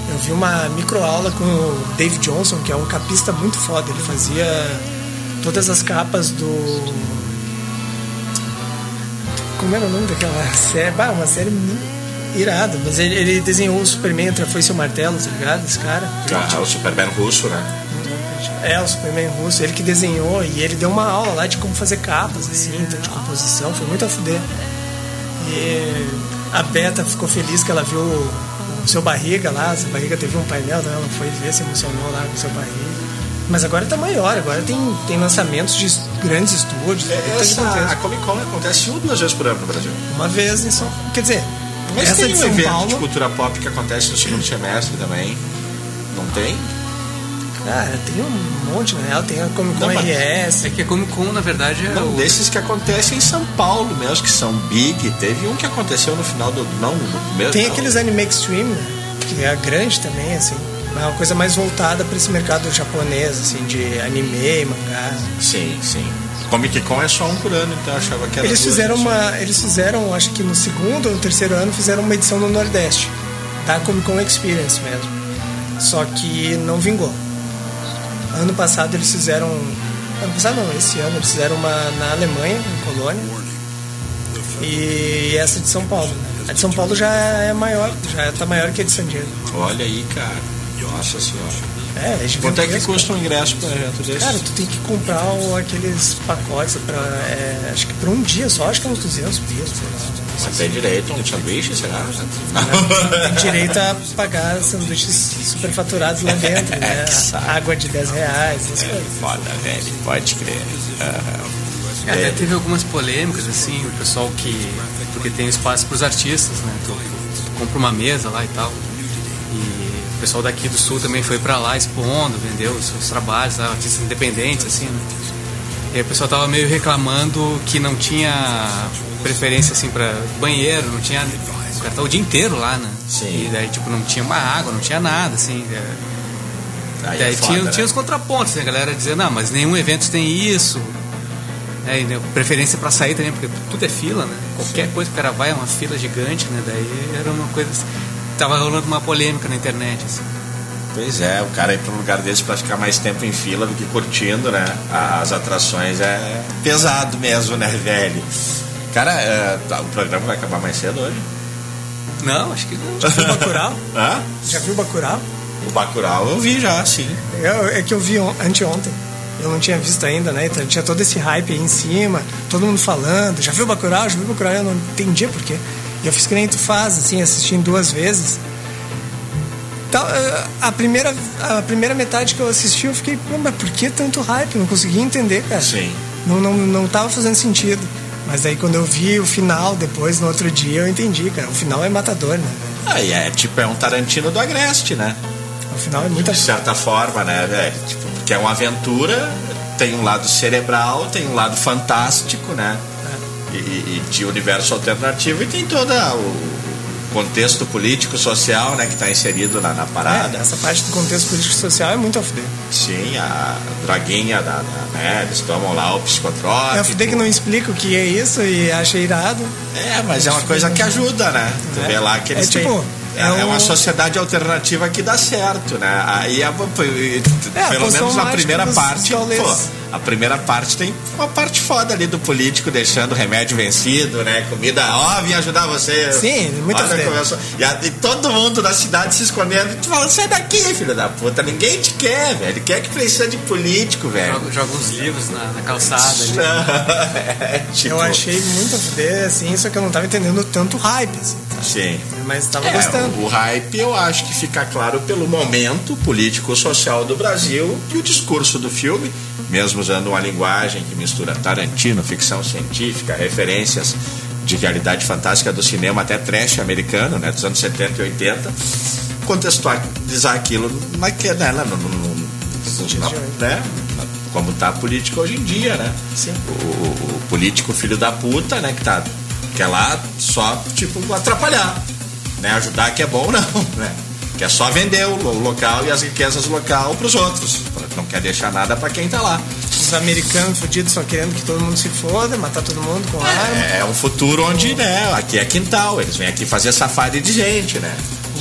Eu vi uma microaula com o Dave Johnson, que é um capista muito foda. Ele fazia todas as capas do. Como era o nome daquela série? Bah, uma série irada. Mas ele, ele desenhou o Superman e o Martelo, tá ligado? Esse cara. Ah, o Superman russo, né? É, o Superman russo, ele que desenhou e ele deu uma aula lá de como fazer capas, assim, então, de composição, foi muito a fuder. E a Beta ficou feliz que ela viu o, seu barriga lá, seu barriga teve um painel, então ela foi ver, se emocionou lá com o seu barriga. Mas agora tá maior, agora tem, tem lançamentos de grandes estúdios. É, Essa, a. Comic Con acontece uma duas vezes por ano no Brasil. Uma vez em São Quer dizer, Mas essa tem de um São evento Paulo. de cultura pop que acontece no segundo semestre também. Não tem? Cara, tem um monte, na real, tem a Comic Con Não, RS. É que a Comic Con, na verdade, é Não, o... desses que acontecem em São Paulo mesmo, que são big. Teve um que aconteceu no final do. Não, no primeiro. Tem não. aqueles Anime Extreme, né? que é grande também, assim. É uma coisa mais voltada para esse mercado japonês, assim, de anime, mangá. Sim, sim. Comic Con é só um por ano, então eu achava que era Eles duas, fizeram assim. uma. Eles fizeram, acho que no segundo ou no terceiro ano, fizeram uma edição no Nordeste. Da Comic Con Experience mesmo. Só que não vingou. Ano passado eles fizeram. Ano passado não, esse ano eles fizeram uma na Alemanha, em Colônia. E essa de São Paulo. A de São Paulo já é maior, já tá maior que a de San Diego. Olha aí, cara. Nossa senhora. É, é Quanto é que custa um ingresso para evento desse? Cara, tu tem que comprar o- aqueles pacotes pra. é, acho que pra um dia só, acho que é uns 200 pilas, sei lá. Você tem direito a um sanduíche, será? Tem direito a pagar sanduíches superfaturados lá dentro, né? Água de 10 reais, essas coisas. Foda, velho. Pode crer. É, Até É. teve algumas polêmicas, assim, o pessoal que. Porque tem espaço para os artistas, né? Tu, tu compra uma mesa lá e tal. E o pessoal daqui do sul também foi para lá expondo, vendeu os seus trabalhos, lá, artistas independentes, assim, né? E aí o pessoal tava meio reclamando que não tinha preferência, assim, para banheiro, não tinha. O cara tá o dia inteiro lá, né? Sim. E daí, tipo, não tinha uma água, não tinha nada, assim. é. Aí Daí é foda, tinha, né? tinha os contrapontos, né? A galera dizendo, não, mas nenhum evento tem isso. É, né, preferência para sair também, porque tudo é fila, né? Qualquer coisa que o cara vai é uma fila gigante, né? Daí era uma coisa. assim, Tava rolando uma polêmica na internet, assim. Pois é, o cara ir para um lugar desse para ficar mais tempo em fila do que curtindo, né? As atrações é pesado mesmo, né, velho? Cara, é, tá, o programa vai acabar mais cedo hoje? Não, acho que não. Já viu o Bacurau? Hã? Já viu o Bacurau? O Bacurau eu vi já, sim. Eu, é que eu vi on- anteontem. Eu não tinha visto ainda, né? Então tinha todo esse hype aí em cima, todo mundo falando. Já viu o Bacurau? Já viu o Bacurau? Eu não entendia por quê. E eu fiz que nem tu faz, assim, assisti em duas vezes. Então, a, primeira, a primeira metade que eu assisti, eu fiquei, "Pô, mas por que tanto hype? Eu não conseguia entender, cara. Sim. Não, não, não tava fazendo sentido. Mas aí quando eu vi o final, depois, no outro dia, eu entendi, cara. O final é matador, né? Aí é tipo, é um Tarantino do Agreste, né? O final é muita De certa forma, né, velho? Tipo, porque é uma aventura, tem um lado cerebral, tem um lado fantástico, né? E, e de universo alternativo e tem todo o contexto político, social, né, que está inserido na, na parada. É, essa parte do contexto político social é muito a fuder. Sim, a droguinha, da, da- né, eles tomam lá o psicotrópico. É a fuder que não explica o que é isso e acha irado. É, mas é uma coisa que ajuda, né? Tu É. vê lá que É eles têm- tipo, É, É é uma um- sociedade alternativa que dá certo, né? Aí, É, pelo menos na primeira dos parte, pô, a primeira parte tem uma parte foda ali do político deixando o remédio vencido, né? Comida, ó, vim ajudar você. Sim, muita começou- e, e todo mundo da cidade se escondendo. E tu fala, sai daqui, filho da puta. Ninguém te quer, velho. Quer que precisa de político, velho. Joga, joga uns livros na, na calçada ali. É, tipo, Eu achei muito a fuder, assim, só que eu não tava entendendo tanto hype, assim? Sim. Mas tava É, gostando. O, o hype eu acho que fica claro pelo momento político-social do Brasil e o discurso do filme, mesmo usando uma linguagem que mistura Tarantino, ficção científica, referências de realidade fantástica do cinema até trash americano, né, dos anos 70 e 80, contextualizar aquilo naquele, né, no, no, no, né, como tá a política hoje em dia, né? Sim. O, o- político filho da puta, né, que tá que é lá só tipo atrapalhar, né, ajudar que é bom não, né? Que é só vender o, lo- local e as riquezas local para os outros. Não quer deixar nada para quem tá lá. Os americanos fudidos só querendo que todo mundo se foda, matar todo mundo com arma. É, é um futuro onde, né, aqui é quintal, eles vêm aqui fazer safari de gente, né?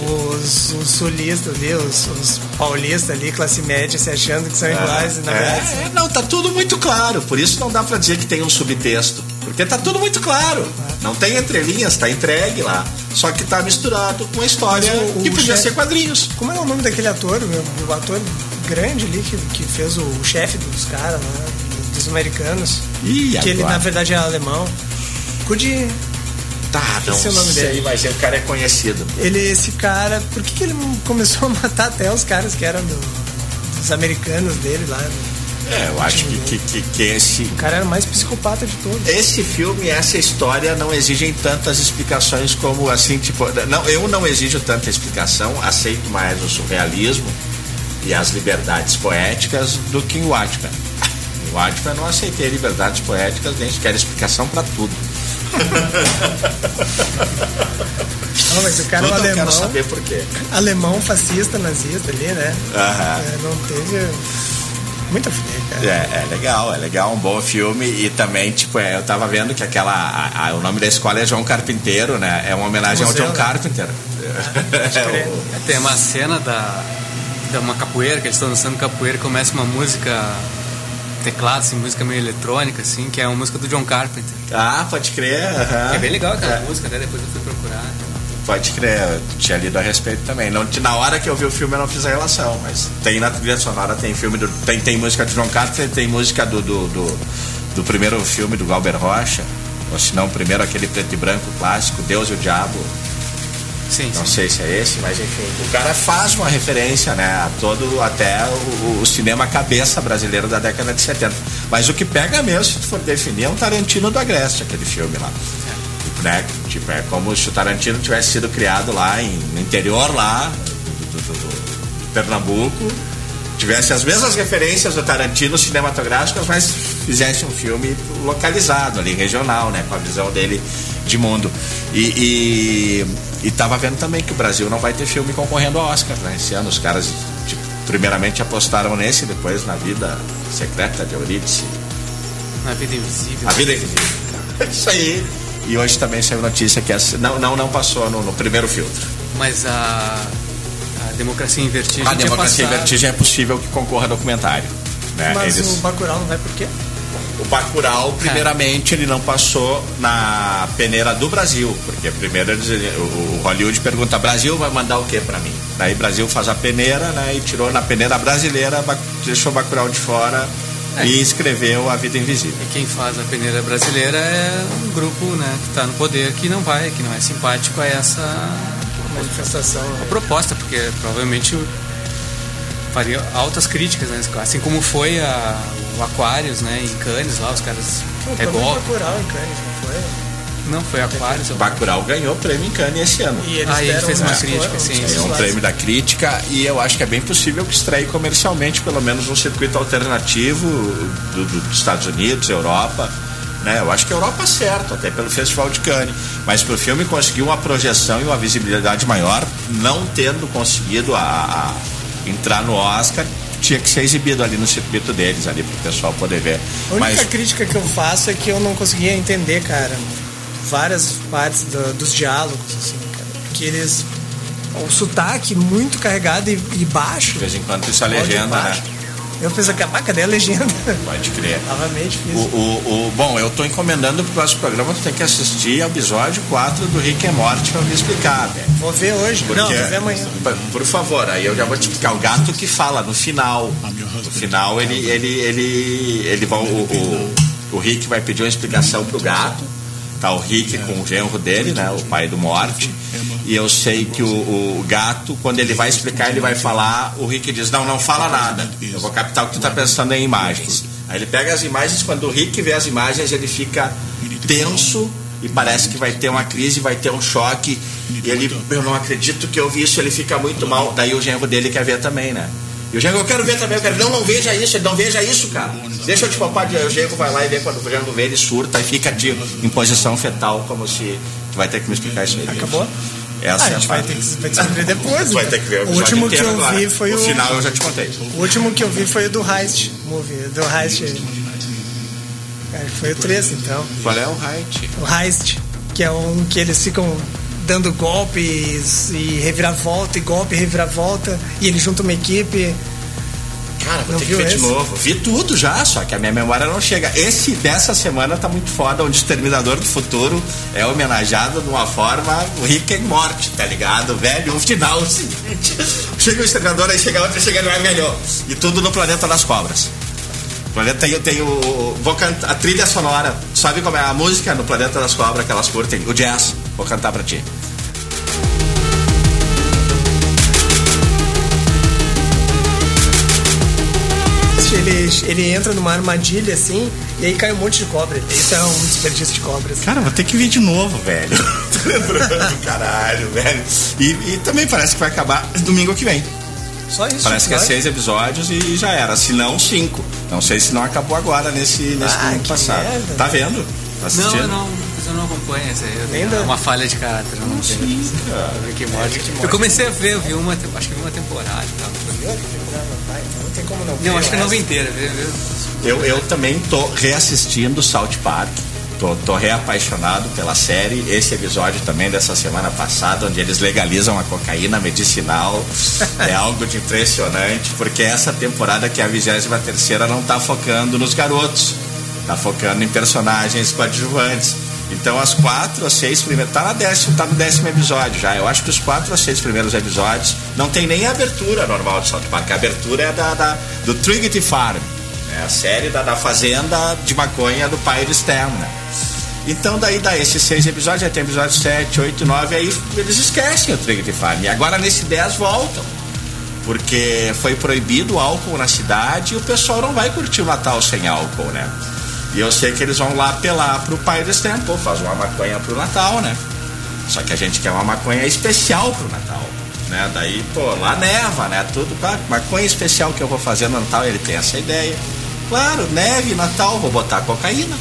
Os, os sulistas ali, os, os paulistas ali, classe média, se achando que são iguais, e na verdade. É, é, não, tá tudo muito claro. Por isso não dá pra dizer que tem um subtexto. Porque tá tudo muito claro. Não tem entrelinhas, tá entregue lá. Só que tá misturado com a história Mas o- que o podia chefe- ser quadrinhos. Como é o nome daquele ator, meu, o ator grande ali que, que fez o, o chefe dos caras lá, dos americanos? Ih, que ele agora? na verdade é alemão. Cuide. Tá, não Esse é o nome sei, dele. mas o cara é conhecido. Ele, esse cara, por que, que ele começou a matar até os caras que eram do- dos americanos dele lá? né? É, eu acho que, que, que, que esse, O cara era o mais psicopata de todos. esse filme, essa história não exigem tantas explicações como assim, tipo, não, eu não exijo tanta explicação, aceito mais o surrealismo e as liberdades poéticas do que em Watchmen. Em Watchmen não aceitei liberdades poéticas, nem sequer explicação para tudo. Não, mas o cara é um tudo eu alemão, quero saber por quê. alemão fascista, nazista ali, né? Aham. É, não teve. Muita fuder, cara. É, é legal, é legal, um bom filme e também, tipo, é, eu tava vendo que aquela, a- a- o nome da escola é João Carpinteiro, né? É uma homenagem ao Museu, John né? Carpenter. É, crer. o- É, Tem uma cena da, da uma capoeira, que eles estão dançando capoeira e começa uma música teclado, assim, música meio eletrônica, assim, que é uma música do John Carpenter. Ah, pode crer. É bem legal aquela É, música, até depois eu fui procurar. Pode crer, eu tinha lido a respeito também. Não, na hora que eu vi o filme eu não fiz a relação, mas tem na trilha sonora, tem filme do. Tem, tem música de John Carpenter, tem música do, do, do, do primeiro filme do Galber Rocha, ou se não, primeiro aquele preto e branco clássico, Deus e o Diabo. Sim, Não sim. sei se é esse, mas enfim. O cara faz uma referência, né? A todo, até o, o cinema cabeça brasileiro da década de 70. Mas o que pega mesmo, se tu for definir, é um Tarantino do Agreste, aquele filme lá. Né? Tipo, é como se o Tarantino tivesse sido criado lá em, no interior lá do, do- do- do Pernambuco. Tivesse as mesmas referências do Tarantino cinematográficas, mas fizesse um filme localizado ali, regional, né? Com a visão dele de mundo. E, e, e tava vendo também que o Brasil não vai ter filme concorrendo ao Oscar, né? Esse ano os caras, tipo, primeiramente apostaram nesse, depois na vida secreta de Eurídice. Na vida invisível. A vida invisível. Isso aí. E hoje também saiu notícia que essa, não, não, não passou no, no primeiro filtro. Mas a, a democracia em vertigem A democracia em vertigem é possível que concorra a documentário. Né? Mas Eles- o Bacurau não vai por quê? O Bacurau, primeiramente, ele não passou na peneira do Brasil, porque primeiro eles, o Hollywood pergunta, Brasil vai mandar o que pra mim? Daí Brasil faz a peneira, né, e tirou na peneira brasileira, deixou o Bacurau de fora É. e escreveu A Vida Invisível. E quem faz a peneira brasileira é um grupo né, que está no poder que não vai, que não é simpático a essa Manifestação. proposta, porque provavelmente faria altas críticas, né? Assim como foi a, o Aquarius, né? Em Cannes lá, os caras. Pô, É foi golpe. Bacurau em Cannes, não foi? Não, foi Aquarius. eu- Bacurau ganhou prêmio em Cannes esse ano. E eles Ah, ele fez uma crítica, sim. É um prêmio da crítica e eu acho que é bem possível que estreie comercialmente, pelo menos um circuito alternativo do- do- dos Estados Unidos, Europa. Né? Eu acho que a Europa certo, até pelo Festival de Cannes. Mas para o filme conseguir uma projeção e uma visibilidade maior, não tendo conseguido a, a entrar no Oscar, tinha que ser exibido ali no circuito deles, ali para o pessoal poder ver. A única Mas crítica que eu faço é que eu não conseguia entender, cara, várias partes do- dos diálogos, assim, cara. Porque eles o sotaque muito carregado e, e baixo. De vez em quando isso é legenda, né? Eu pensei, que ah, cadê a legenda? Pode crer. Tava meio O, difícil. o, o- bom, eu tô encomendando pro próximo programa, tu tem que assistir ao episódio 4 do Rick and Morty pra me explicar, velho. Vou ver hoje. Porque- Não, vou ver amanhã. Por- favor, aí eu já vou te explicar. O gato que fala no final. No final ele. ele, ele, ele vai, o, o, o Rick vai pedir uma explicação pro gato. Tá o Rick com o genro dele, né? O pai do Morte. E eu sei que o, o gato, quando ele vai explicar, ele vai falar, o Rick diz, não, não fala nada. Eu vou captar o que tu tá pensando em imagens. Aí ele pega as imagens, quando o Rick vê as imagens, ele fica tenso e parece que vai ter uma crise, vai ter um choque. E ele, eu não acredito que eu vi isso, ele fica muito mal. Daí o genro dele quer ver também, né? E o genro, eu quero ver também, eu quero, não, não veja isso, não veja isso, cara. Deixa eu te poupar, de- o genro vai lá e vê quando o genro vê, ele surta e fica de, em posição fetal, como se. Tu vai ter que me explicar isso aí. Acabou? Essa Ah, é a gente vai ter que vai descobrir depois. Vai ter que ver o o episódio último que eu agora. vi foi o. o final eu já te contei. O último que eu vi foi o do Heist movie, do Heist. Cara, foi o 3, então. Qual é o height? O Heist, que é um que eles ficam dando golpes e reviravolta e golpe reviravolta e eles juntam uma equipe. Cara, vou Não ter que ver de esse? novo. Vi tudo já, só que a minha memória não chega. Esse dessa semana tá muito foda, onde o Exterminador do Futuro é homenageado de uma forma rica em morte, tá ligado? Velho, o final seguinte: chega o Exterminador, aí chega outro, chega não é melhor. E tudo no Planeta das Cobras. O planeta tem, tem o. Vou cantar a trilha sonora. Sabe como é a música no Planeta das Cobras que elas curtem? O jazz. Vou cantar pra ti. Ele, ele entra numa armadilha assim e aí cai um monte de cobra. Isso é um desperdício de cobras. Cara, vou ter que vir de novo, velho. Tô lembrando, caralho, velho. E, e também parece que vai acabar domingo que vem. Só isso. Parece que é seis episódios e já era. Se não, cinco. Não sei se não acabou agora nesse, nesse Ah, passado. merda. Tá vendo? Tá Não, assistindo? eu não, eu não acompanho essa aí. Dá. uma falha de caráter. Eu não tenho. Rick and Morty. Eu comecei a ver, eu vi uma, acho que vi uma temporada e tal. Não tem como não. Não, ver acho que não vi resto. inteira. Eu, eu também tô reassistindo South Park. Tô, tô reapaixonado pela série. Esse episódio também dessa semana passada, onde eles legalizam a cocaína medicinal, é algo de impressionante, porque essa temporada, que é a 23 terceira, não tá focando nos garotos, tá focando em personagens coadjuvantes. Então as quatro ou seis primeiras. Tá, na décimo, tá no décimo episódio já. Eu acho que os quatro ou seis primeiros episódios não tem nem a abertura normal de South Park. A abertura é da, da- do Trinity Farm. É a série da, da fazenda de maconha do pai do Stem, né? Então daí dá esses seis episódios, aí tem episódio 7, 8, 9, aí eles esquecem o Trinity Farm. E agora nesse 10 voltam. Porque foi proibido o álcool na cidade e o pessoal não vai curtir o Natal sem álcool, né? E eu sei que eles vão lá apelar pro pai do Stem, pô, faz uma maconha pro Natal, né? Só que a gente quer uma maconha especial pro Natal. Né? Daí, pô, lá neva, né? Tudo, claro, maconha especial que eu vou fazer no Natal, ele tem essa ideia. Claro, neve, Natal, vou botar cocaína.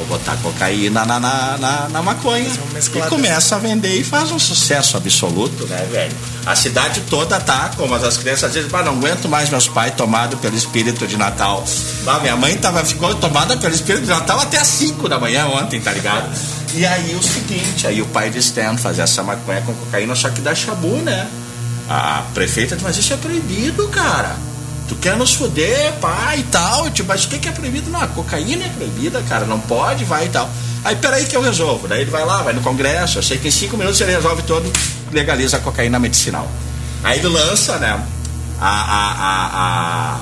Vou botar cocaína na, na, na, na maconha. E começa a vender e faz um sucesso absoluto, né, velho? A cidade toda tá, como as crianças dizem, ah, não aguento mais meus pais tomados pelo espírito de Natal. Ah, minha mãe tava, ficou tomada pelo espírito de Natal até às 5 da manhã ontem, tá ligado? E aí o seguinte, aí o pai de Stan fazia essa maconha com cocaína, só que dá chabu, né? A prefeita diz, mas isso é proibido, cara. Tu quer nos fuder, pai e tal. Tipo, mas o que que é proibido? Não, a cocaína é proibida, cara. Não pode, vai e tal. Aí, peraí que eu resolvo. Daí ele vai lá, vai no congresso. Eu sei que em cinco minutos ele resolve todo, legaliza a cocaína medicinal. Aí ele lança, né? A, a,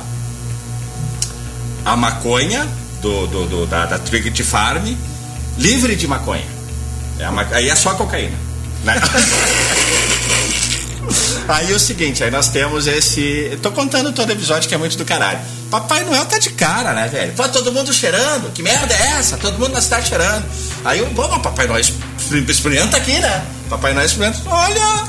a, a, maconha do, do, do- da, da Trinity Farm livre de maconha. É aí é só cocaína. Né? Aí é o seguinte, aí nós temos esse. Eu tô contando todo episódio que é muito do caralho. Papai Noel tá de cara, né, velho? Pô, todo mundo cheirando. Que merda é essa? Todo mundo na cidade cheirando. Aí eu, bom, Papai Noel exper- experimenta aqui, né? Papai Noel experimenta. Olha!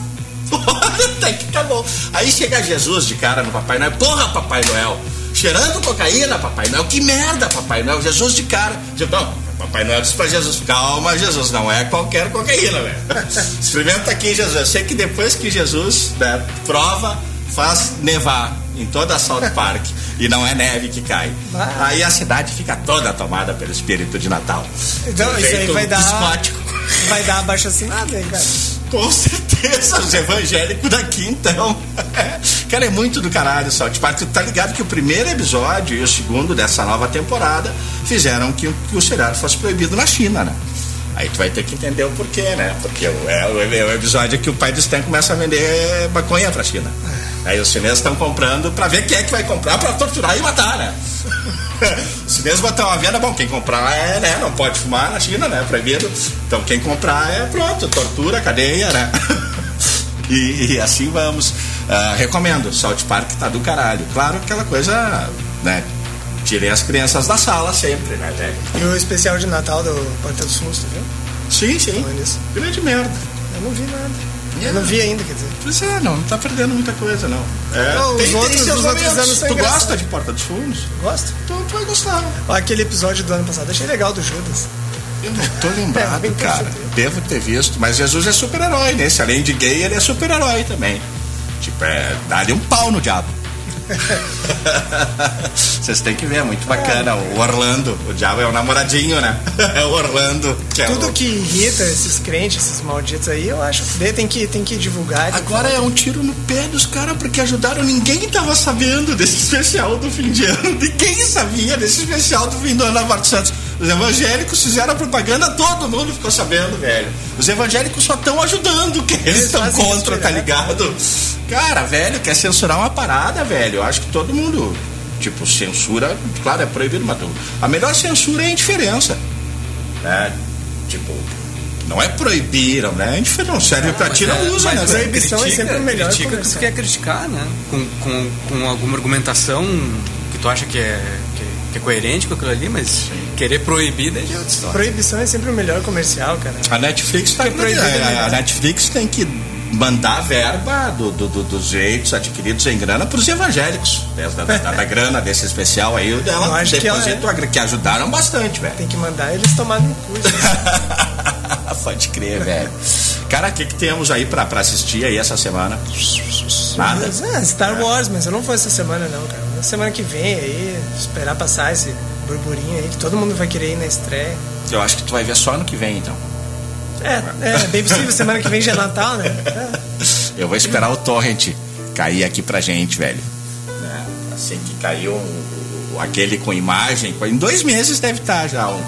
Até que tá bom. Aí chega Jesus de cara no Papai Noel. Porra, Papai Noel! Cheirando cocaína, Papai Noel. Que merda, Papai Noel. Jesus de cara. Não, Papai Noel disse pra Jesus: Calma, Jesus, não é qualquer cocaína, velho. Experimenta aqui, Jesus. Eu sei que depois que Jesus né, prova, faz nevar em toda a South Park. e não é neve que cai. Aí a cidade fica toda tomada pelo espírito de Natal. Então, isso aí vai dar. psicótico. Vai dar abaixo assinado aí, cara. Com certeza, os evangélicos daqui então. Cara, é muito do caralho, South Park. Tu tá ligado que o primeiro episódio e o segundo dessa nova temporada fizeram que, que o seriado fosse proibido na China, né? Aí tu vai ter que entender o porquê, né? Porque é o, é o episódio que o pai do Stan começa a vender maconha pra China. Aí os chineses estão comprando pra ver quem é que vai comprar pra torturar e matar, né? Os chineses botam a venda, bom, quem comprar é, né? Não pode fumar na China, né? Proibido. Então quem comprar é pronto, tortura, cadeia, né? e, e assim vamos. Uh, recomendo, South Park tá do caralho. Claro, aquela coisa, né? Tirei as crianças da sala sempre, né? E o especial de Natal do Porta dos Fundos, viu? Sim, sim. Grande merda. Eu não vi nada. Eu não vi ainda, quer dizer. Pois é, não, não tá perdendo muita coisa, não. É, Não, os outros- seus os outros anos Tu gosta de Porta dos Fundos? Gosto. Então tu vai gostar. Aquele episódio do ano passado, achei legal do Judas. Eu não tô lembrado, É, cara. Devo ter visto. Mas Jesus é super-herói nesse. Além de gay, ele é super-herói também. Tipo, é. Dá-lhe um pau no diabo. Vocês têm que ver, é muito bacana. O Orlando. O diabo é o namoradinho, né? É o Orlando. Que é Tudo o... que irrita esses crentes, esses malditos aí, eu acho que tem que, tem que divulgar. que Agora é um tiro no pé dos caras porque ajudaram. Ninguém tava sabendo desse especial do fim de ano. Ninguém sabia desse especial do fim do ano da Santos. Os evangélicos fizeram a propaganda, todo mundo ficou sabendo, velho. Os evangélicos só estão ajudando, que eles estão contra, tá direto. ligado? Cara, velho, quer censurar uma parada, velho. Eu acho que todo mundo, tipo, censura, claro, é proibido, mas a melhor censura é a indiferença. Né? Tipo, não é proibiram, né? A indiferença não serve pra ti, não usa, né? velho? proibição é sempre o melhor Critica que tu comercial. quer criticar, né? Com, com, com alguma argumentação que tu acha que é, que, que é coerente com aquilo ali, mas querer proibir daí é outra história. Proibição é sempre o melhor comercial, cara. A Netflix tá Porque proibido, a, né? a Netflix tem que mandar verba do, do- do- dos direitos adquiridos em grana para os evangélicos. Da, da- da grana desse especial aí, dela acho que ela deposito agri- que ajudaram bastante, velho. Tem que mandar eles tomarem no cu. gente. Pode crer, velho. Cara, o que, que temos aí pra, pra assistir aí essa semana? Nada. É, Star Wars, mas eu não vou essa semana não, cara. Na semana que vem aí, esperar passar esse burburinho aí, que todo mundo vai querer ir na estreia. Eu acho que tu vai ver só ano que vem, então. É, é bem possível, semana que vem já é Natal, né? É. Eu vou esperar o torrent cair aqui pra gente, velho. Né? Assim que caiu um- aquele com imagem, em dois meses deve estar já um,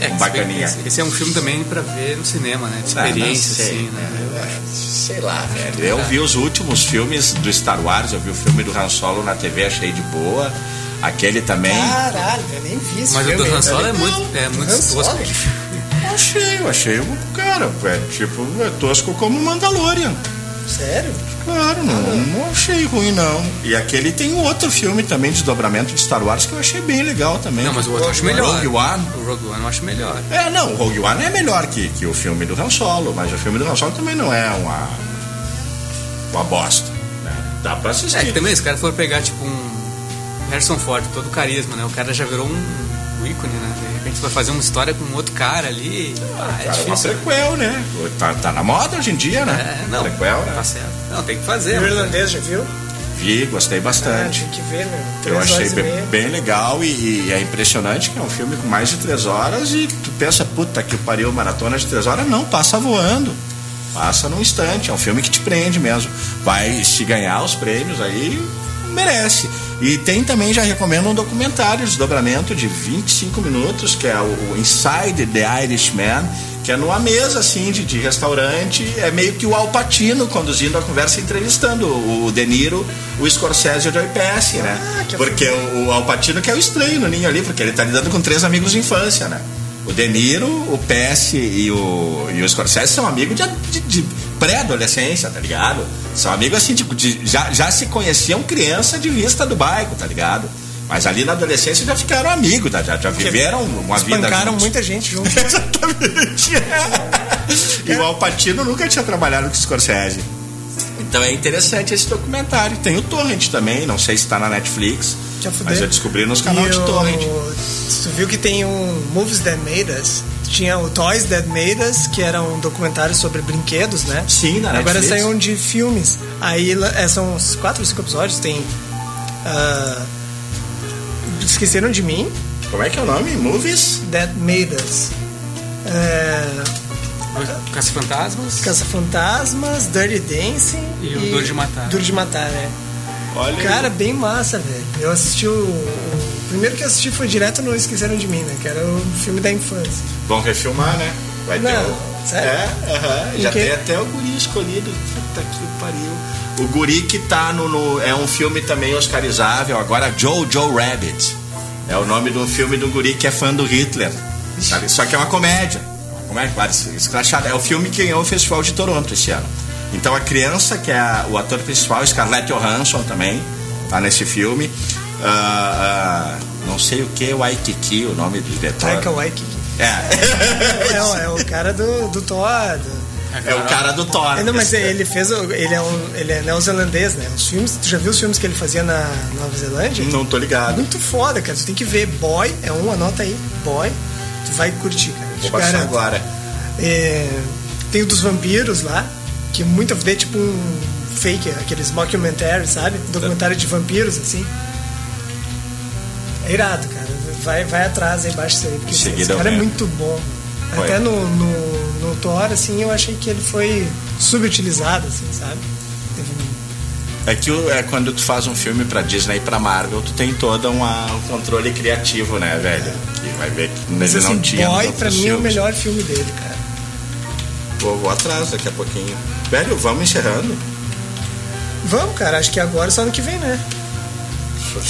É, bacaninha. Esse, esse é um filme também pra ver no cinema, né? De Ah, experiência, sei, assim, né? Eu acho. Sei lá, velho. Eu vi os últimos filmes do Star Wars, eu vi o filme do Han Solo na TV, achei de boa. Aquele também. Caralho, eu nem vi esse Mas o filme do Han. Solo é muito, é muito tosco. Eu achei, eu achei, cara, é tipo, é tosco como Mandalorian. Sério? Claro, não, não achei ruim, não. E aquele tem um outro filme também, desdobramento de Star Wars, que eu achei bem legal também. Não, mas o outro eu acho melhor. Rogue One. O Rogue One eu acho melhor. É, não, o Rogue One é melhor que, que o filme do Han Solo, mas o filme do Han Solo também não é uma, uma bosta. Né? Dá pra assistir. É, que também, se o cara for pegar, tipo, um Harrison Ford, todo carisma, né? O cara já virou um um ícone, né? Repente vai fazer uma história com um outro cara ali. Ah, é Cara, uma difícil. prequel, né? Tá, tá na moda hoje em dia, né? É, não, Prequel, né? tá certo. Não, tem que fazer. O mas- irlandês, já viu? Vi, gostei Ah, bastante. tem que ver, meu. Eu achei bem, bem legal e, e é impressionante que é um filme com mais de três horas e tu pensa, puta que pariu, maratona de três horas. Não, passa voando. Passa num instante. É um filme que te prende mesmo. Vai se ganhar os prêmios aí, merece. E tem também, já recomendo, um documentário, desdobramento de 25 minutos, que é o, Inside the Irishman, que é numa mesa assim de, de restaurante, é meio que o Al Pacino conduzindo a conversa, entrevistando o De Niro, o Scorsese e o Joey Pesci, né? Ah, que Porque o, o Al Pacino que é o estranho no ninho ali, porque ele tá lidando com três amigos de infância, né? O De Niro, o Pesci e o, e o Scorsese são amigos de, de- de pré-adolescência, tá ligado? São amigos assim, tipo, de- já, já se conheciam criança de vista do bairro, tá ligado? Mas ali na adolescência já ficaram amigos, tá? já, já viveram uma vida Espancaram juntos. muita gente junto. Exatamente. e o Alpatino nunca tinha trabalhado com o Scorsese. Então é interessante esse documentário. Tem o Torrent também, não sei se está na Netflix, Já fudeu. mas eu descobri nos canais E de o- Torrent. Tu viu que tem um Movies That Made Us? Tinha o Toys That Made Us, que era um documentário sobre brinquedos, né? Sim, na Agora Netflix. saiu um de filmes. Aí é, são uns quatro ou cinco episódios. Tem. ah, Esqueceram de mim? Como é que é o nome? Movies? That Made Us. É, Caça-Fantasmas. Caça-Fantasmas, Dirty Dancing E o Duro de Matar. Duro de Matar, é. Olha Cara, bem massa, velho. Eu assisti o, o primeiro que eu assisti foi direto no Esqueceram de Mim, né? Que era o filme da infância. Vão refilmar, né? Vai ter Não, o... sério? É, aham. Em já tem até o guri escolhido. Puta que pariu. O guri que tá no, no- É um filme também oscarizável. Agora, Joe Rabbit. É o nome do filme do guri que é fã do Hitler. Sabe? Só que é uma comédia. Uma comédia, claro, escrachada. É o filme que ganhou o Festival de Toronto esse ano. Então a criança, que é a- o ator principal, Scarlett Johansson também, tá nesse filme. Ah, ah, não sei o que, Waikiki, o nome do diretor. Taika Waititi. É. É, o- é o cara do, do Thor. do- É o cara do Thor. É, não, mas ele fez. Ele é, um, ele é neozelandês, né? Os filmes, tu já viu os filmes que ele fazia na Nova Zelândia? Não tô ligado. Muito foda, cara. Tu tem que ver. Boy, é um, anota aí. Boy. Tu vai curtir, cara. Vou Te garanto. agora. É, tem o dos vampiros lá, que muita vê tipo um fake, aqueles mockumentary, sabe? Documentário de vampiros, assim. É irado, cara. Vai, vai atrás aí, baixa isso aí, porque esse, cara é vendo. muito bom. Foi. Até no, no, no Thor, assim, eu achei que ele foi subutilizado, assim, sabe? É que é quando tu faz um filme pra Disney e pra Marvel, tu tem todo uma- um controle criativo, né, velho? Que vai ver que Mas ele assim, não tinha. Boy, pra mim, é o melhor filme dele, cara. Vou, vou atrás daqui a pouquinho. Velho, vamos encerrando. Vamos, cara, acho que agora é só ano que vem, né?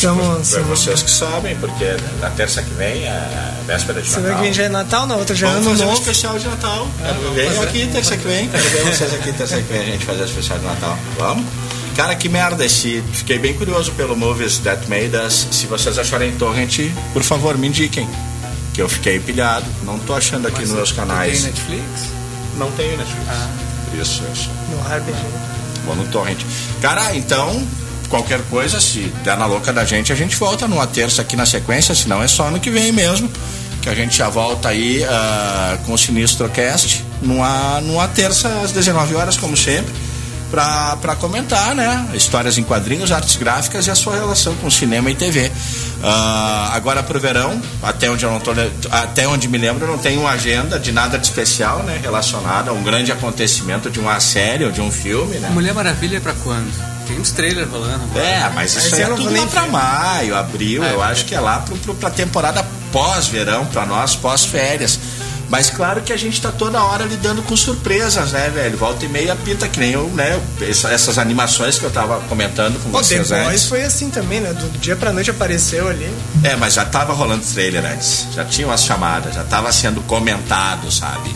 Tamo- é tamo- vocês que sabem, porque na terça que vem é a véspera de Semana Natal. que vem já é Natal, na outra já é Vamos ano fazer um especial de Natal. Quero ver aqui terça que vem. Quero ver vocês aqui terça que vem a gente fazer o especial de Natal. Vamos? Cara, que merda esse. Fiquei bem curioso pelo Movies That Made Us. Se vocês acharem torrent, por favor, me indiquem. Que eu fiquei pilhado. Não tô achando aqui nos meus canais. Tem Netflix? Não tenho Netflix. Ah. Isso, isso. No RPG. Vou no torrent. Cara, então, qualquer coisa, se der na louca da gente, a gente volta numa terça aqui na sequência, senão é só ano que vem mesmo. Que a gente já volta aí ah, com o Sinistrocast numa, numa terça às 19 horas, como sempre, pra, pra comentar, né? Histórias em quadrinhos, artes gráficas e a sua relação com cinema e TV. Ah, agora pro verão, até onde eu não tô, até onde me lembro, eu não tenho uma agenda de nada de especial, né? Relacionada a um grande acontecimento de uma série ou de um filme, né? Mulher Maravilha é pra quando? Tem uns trailers rolando agora. É, mas isso aí é tudo lá pra ver. maio, abril, É, eu é. acho que é lá pro, pro, pra temporada pós-verão, pra nós, pós-férias. Mas claro que a gente tá toda hora lidando com surpresas, né, velho? Volta e meia pinta que nem eu, né? essa- Essas animações que eu tava comentando com Pô, The vocês Boys antes. foi assim também, né? Do dia pra noite apareceu ali. É, mas já tava rolando trailer antes. Já tinham as chamadas, já tava sendo comentado, sabe?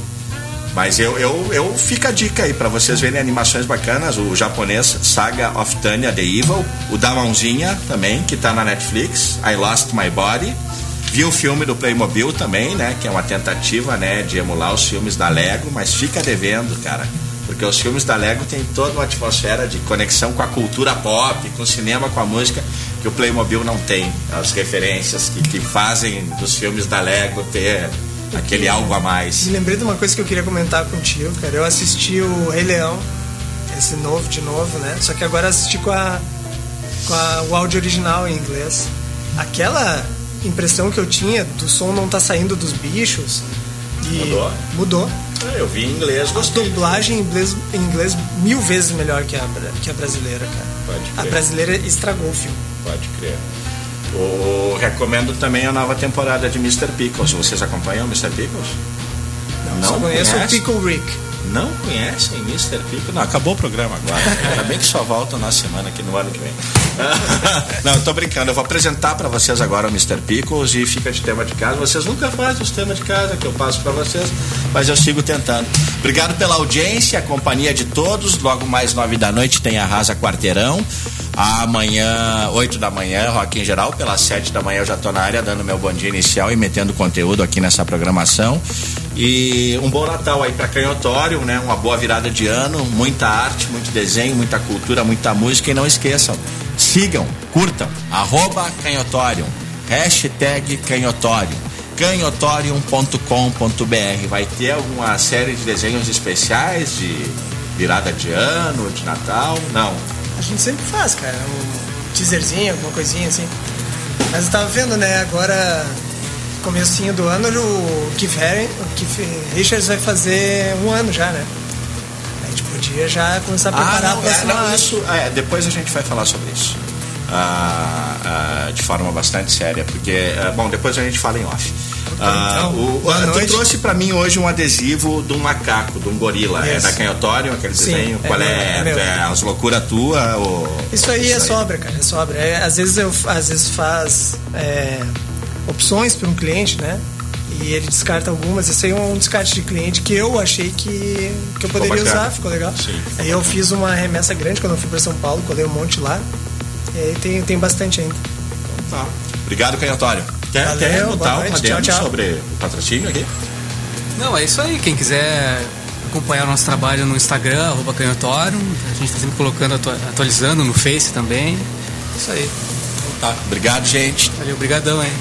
Mas eu, eu, eu fica a dica aí pra vocês verem animações bacanas. O japonês Saga of Tanya the Evil, o da Mãozinha também, que tá na Netflix, I Lost My Body. Vi o filme do Playmobil também, né? Que é uma tentativa, né, de emular os filmes da Lego, mas fica devendo, cara. Porque os filmes da Lego têm toda uma atmosfera de conexão com a cultura pop, com o cinema, com a música, que o Playmobil não tem. As referências que, que fazem dos filmes da Lego ter aquele algo a mais. Me lembrei de uma coisa que eu queria comentar contigo, cara. Eu assisti o Rei Leão, esse novo de novo, né? Só que agora assisti com a com a, o áudio original em inglês. Aquela impressão que eu tinha do som não tá saindo dos bichos e Mudou? mudou. Ah, Eu vi em inglês, A gostei. dublagem em inglês, em inglês mil vezes melhor que a, que a brasileira, cara. Pode A crer. brasileira estragou o filme. Pode crer. O, recomendo também a nova temporada de Mr. Pickles. Vocês acompanham o Mr. Pickles? Não Só conheço o conhece? Pickle Rick. Não conhecem Mr. Pickles? Não, acabou o programa agora. Ainda bem que só volta na semana aqui no ano que vem. Não, tô brincando. Eu vou apresentar pra vocês agora o Mr. Pickles e fica de tema de casa. Vocês nunca fazem os temas de casa que eu passo pra vocês, mas eu sigo tentando. Obrigado pela audiência, a companhia de todos. Logo mais nove da noite tem a Rasa Quarteirão. Amanhã, 8 da manhã, Rock em Geral. Pelas 7 da manhã eu já tô na área dando meu bom dia inicial e metendo conteúdo aqui nessa programação. E um bom Natal aí para Canhotório, né? Uma boa virada de ano, muita arte, muito desenho, muita cultura, muita música. E não esqueçam, sigam, curtam, arroba Canhotório, hashtag Canhotório, canhotorium.com.br. Vai ter alguma série de desenhos especiais de virada de ano, de Natal? Não. A gente sempre faz, cara. Um teaserzinho, alguma coisinha assim. Mas eu tava vendo, né, agora comecinho do ano, o Keith, Haring, o Keith Richards vai fazer um ano já, né? A gente podia já começar a preparar Ah, não, a próxima é, não, isso, é, depois a gente vai falar sobre isso. Ah, ah, de forma bastante séria, porque, ah, bom, depois a gente fala em off. Ah, então, o, ah, tu trouxe pra mim hoje um adesivo de um macaco, de um gorila. É Isso. da Canhotório, aquele Sim, desenho? é Qual meu, é? é meu. É as loucuras tua? Ou... Isso aí é sobra, cara, é sobra. É, às vezes eu às vezes faz é, opções para um cliente, né? E ele descarta algumas. Esse aí é um descarte de cliente que eu achei que, que eu poderia bacana. usar, ficou legal. Sim. Aí eu fiz uma remessa grande quando eu fui para São Paulo, colei um monte lá. E aí tem, tem bastante ainda. Tá. Obrigado, Canhotório. Quer, Valeu, quer botar um adendo tchau, tchau. sobre o patrocínio aqui? Não, é isso aí. Quem quiser acompanhar o nosso trabalho no Instagram, arroba canhotório. A gente está sempre colocando, atua- atualizando no Face também. Isso aí. Tá. Obrigado, gente. Valeu, brigadão, hein?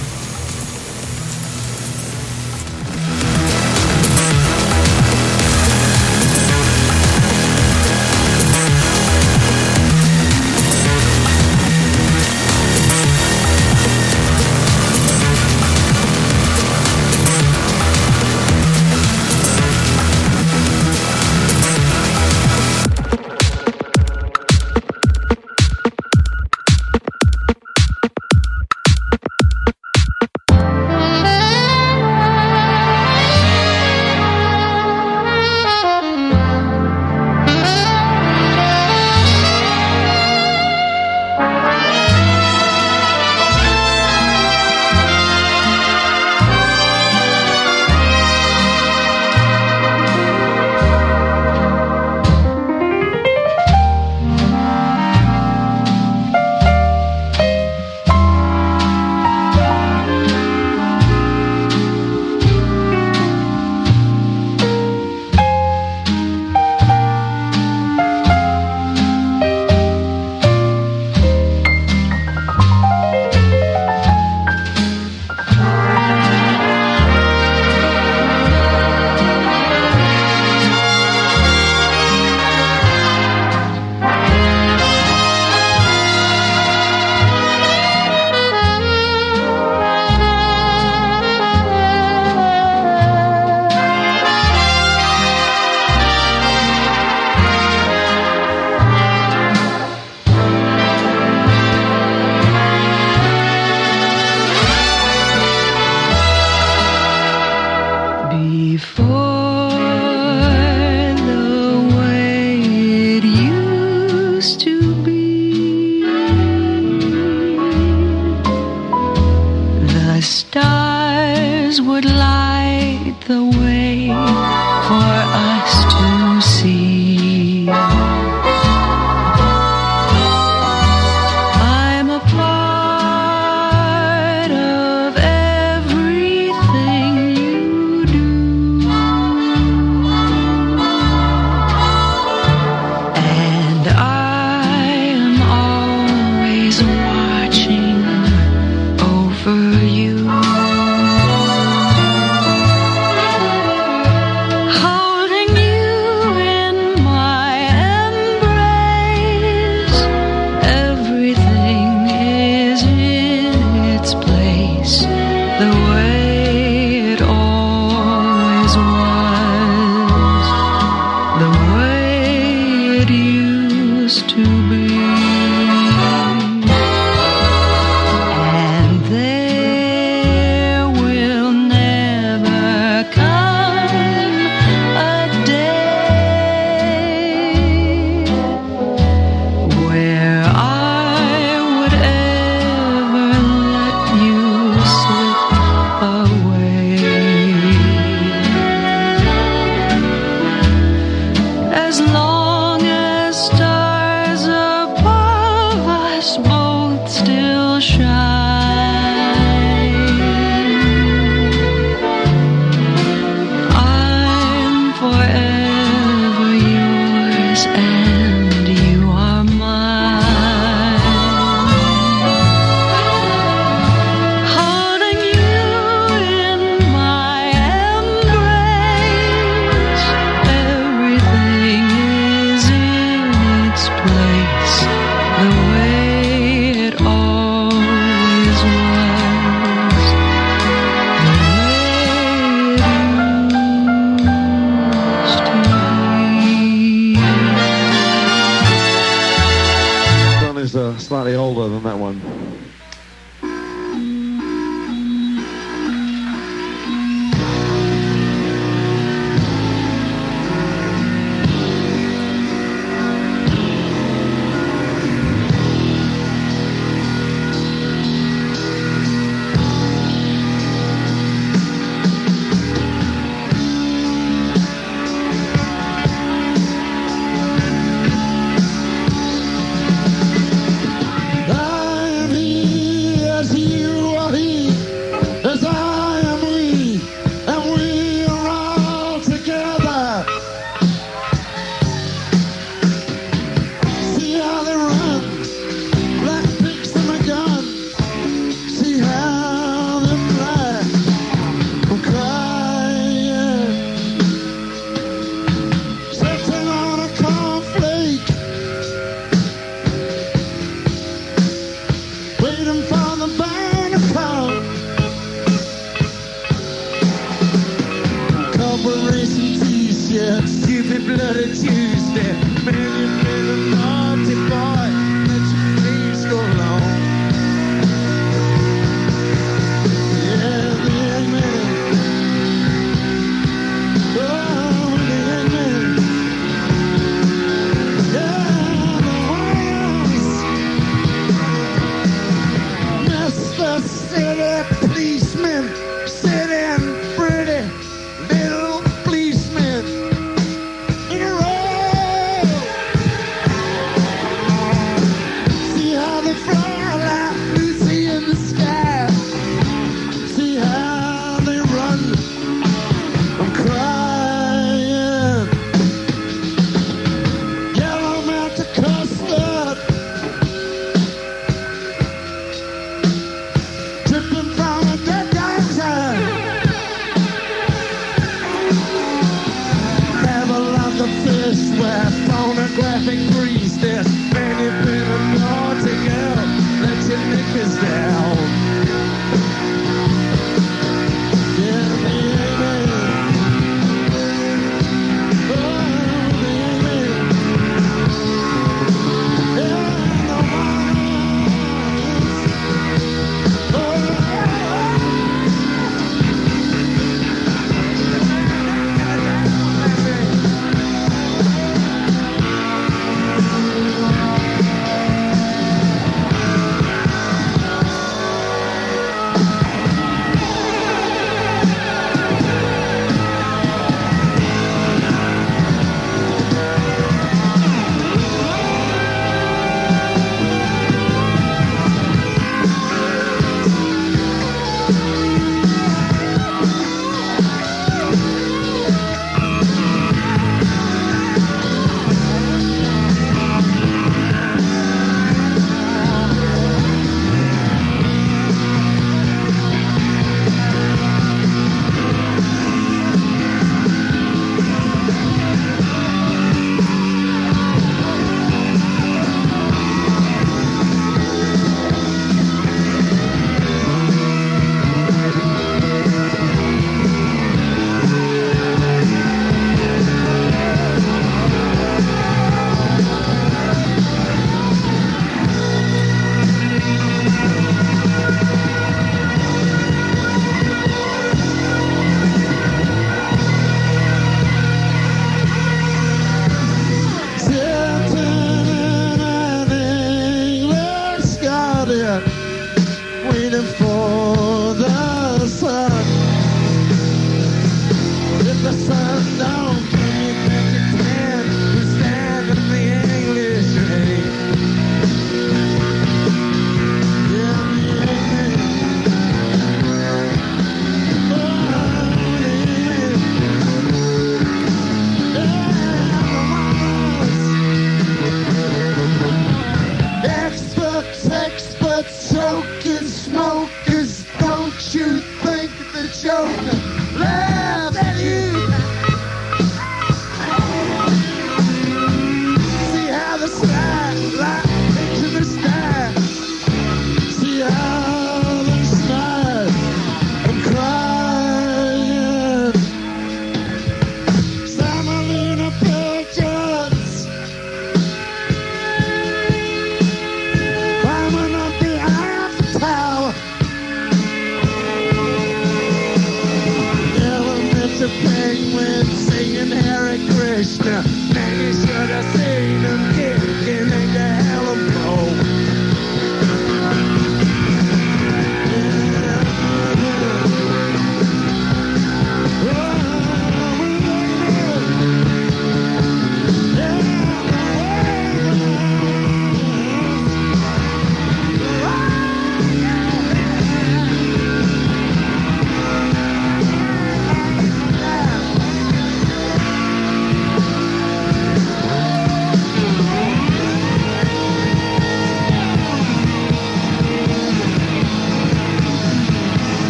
the penguins singing Harry Krishna. Maybe should have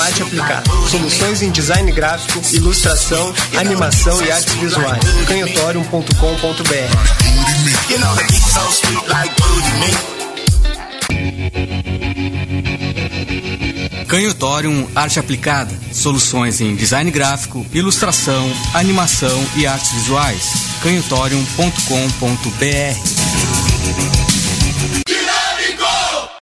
Arte Aplicada. Soluções em design gráfico, ilustração, animação e artes visuais. canhotorium.com.br Canhotorium Arte Aplicada. Soluções em design gráfico, ilustração, animação e artes visuais. canhotorium.com.br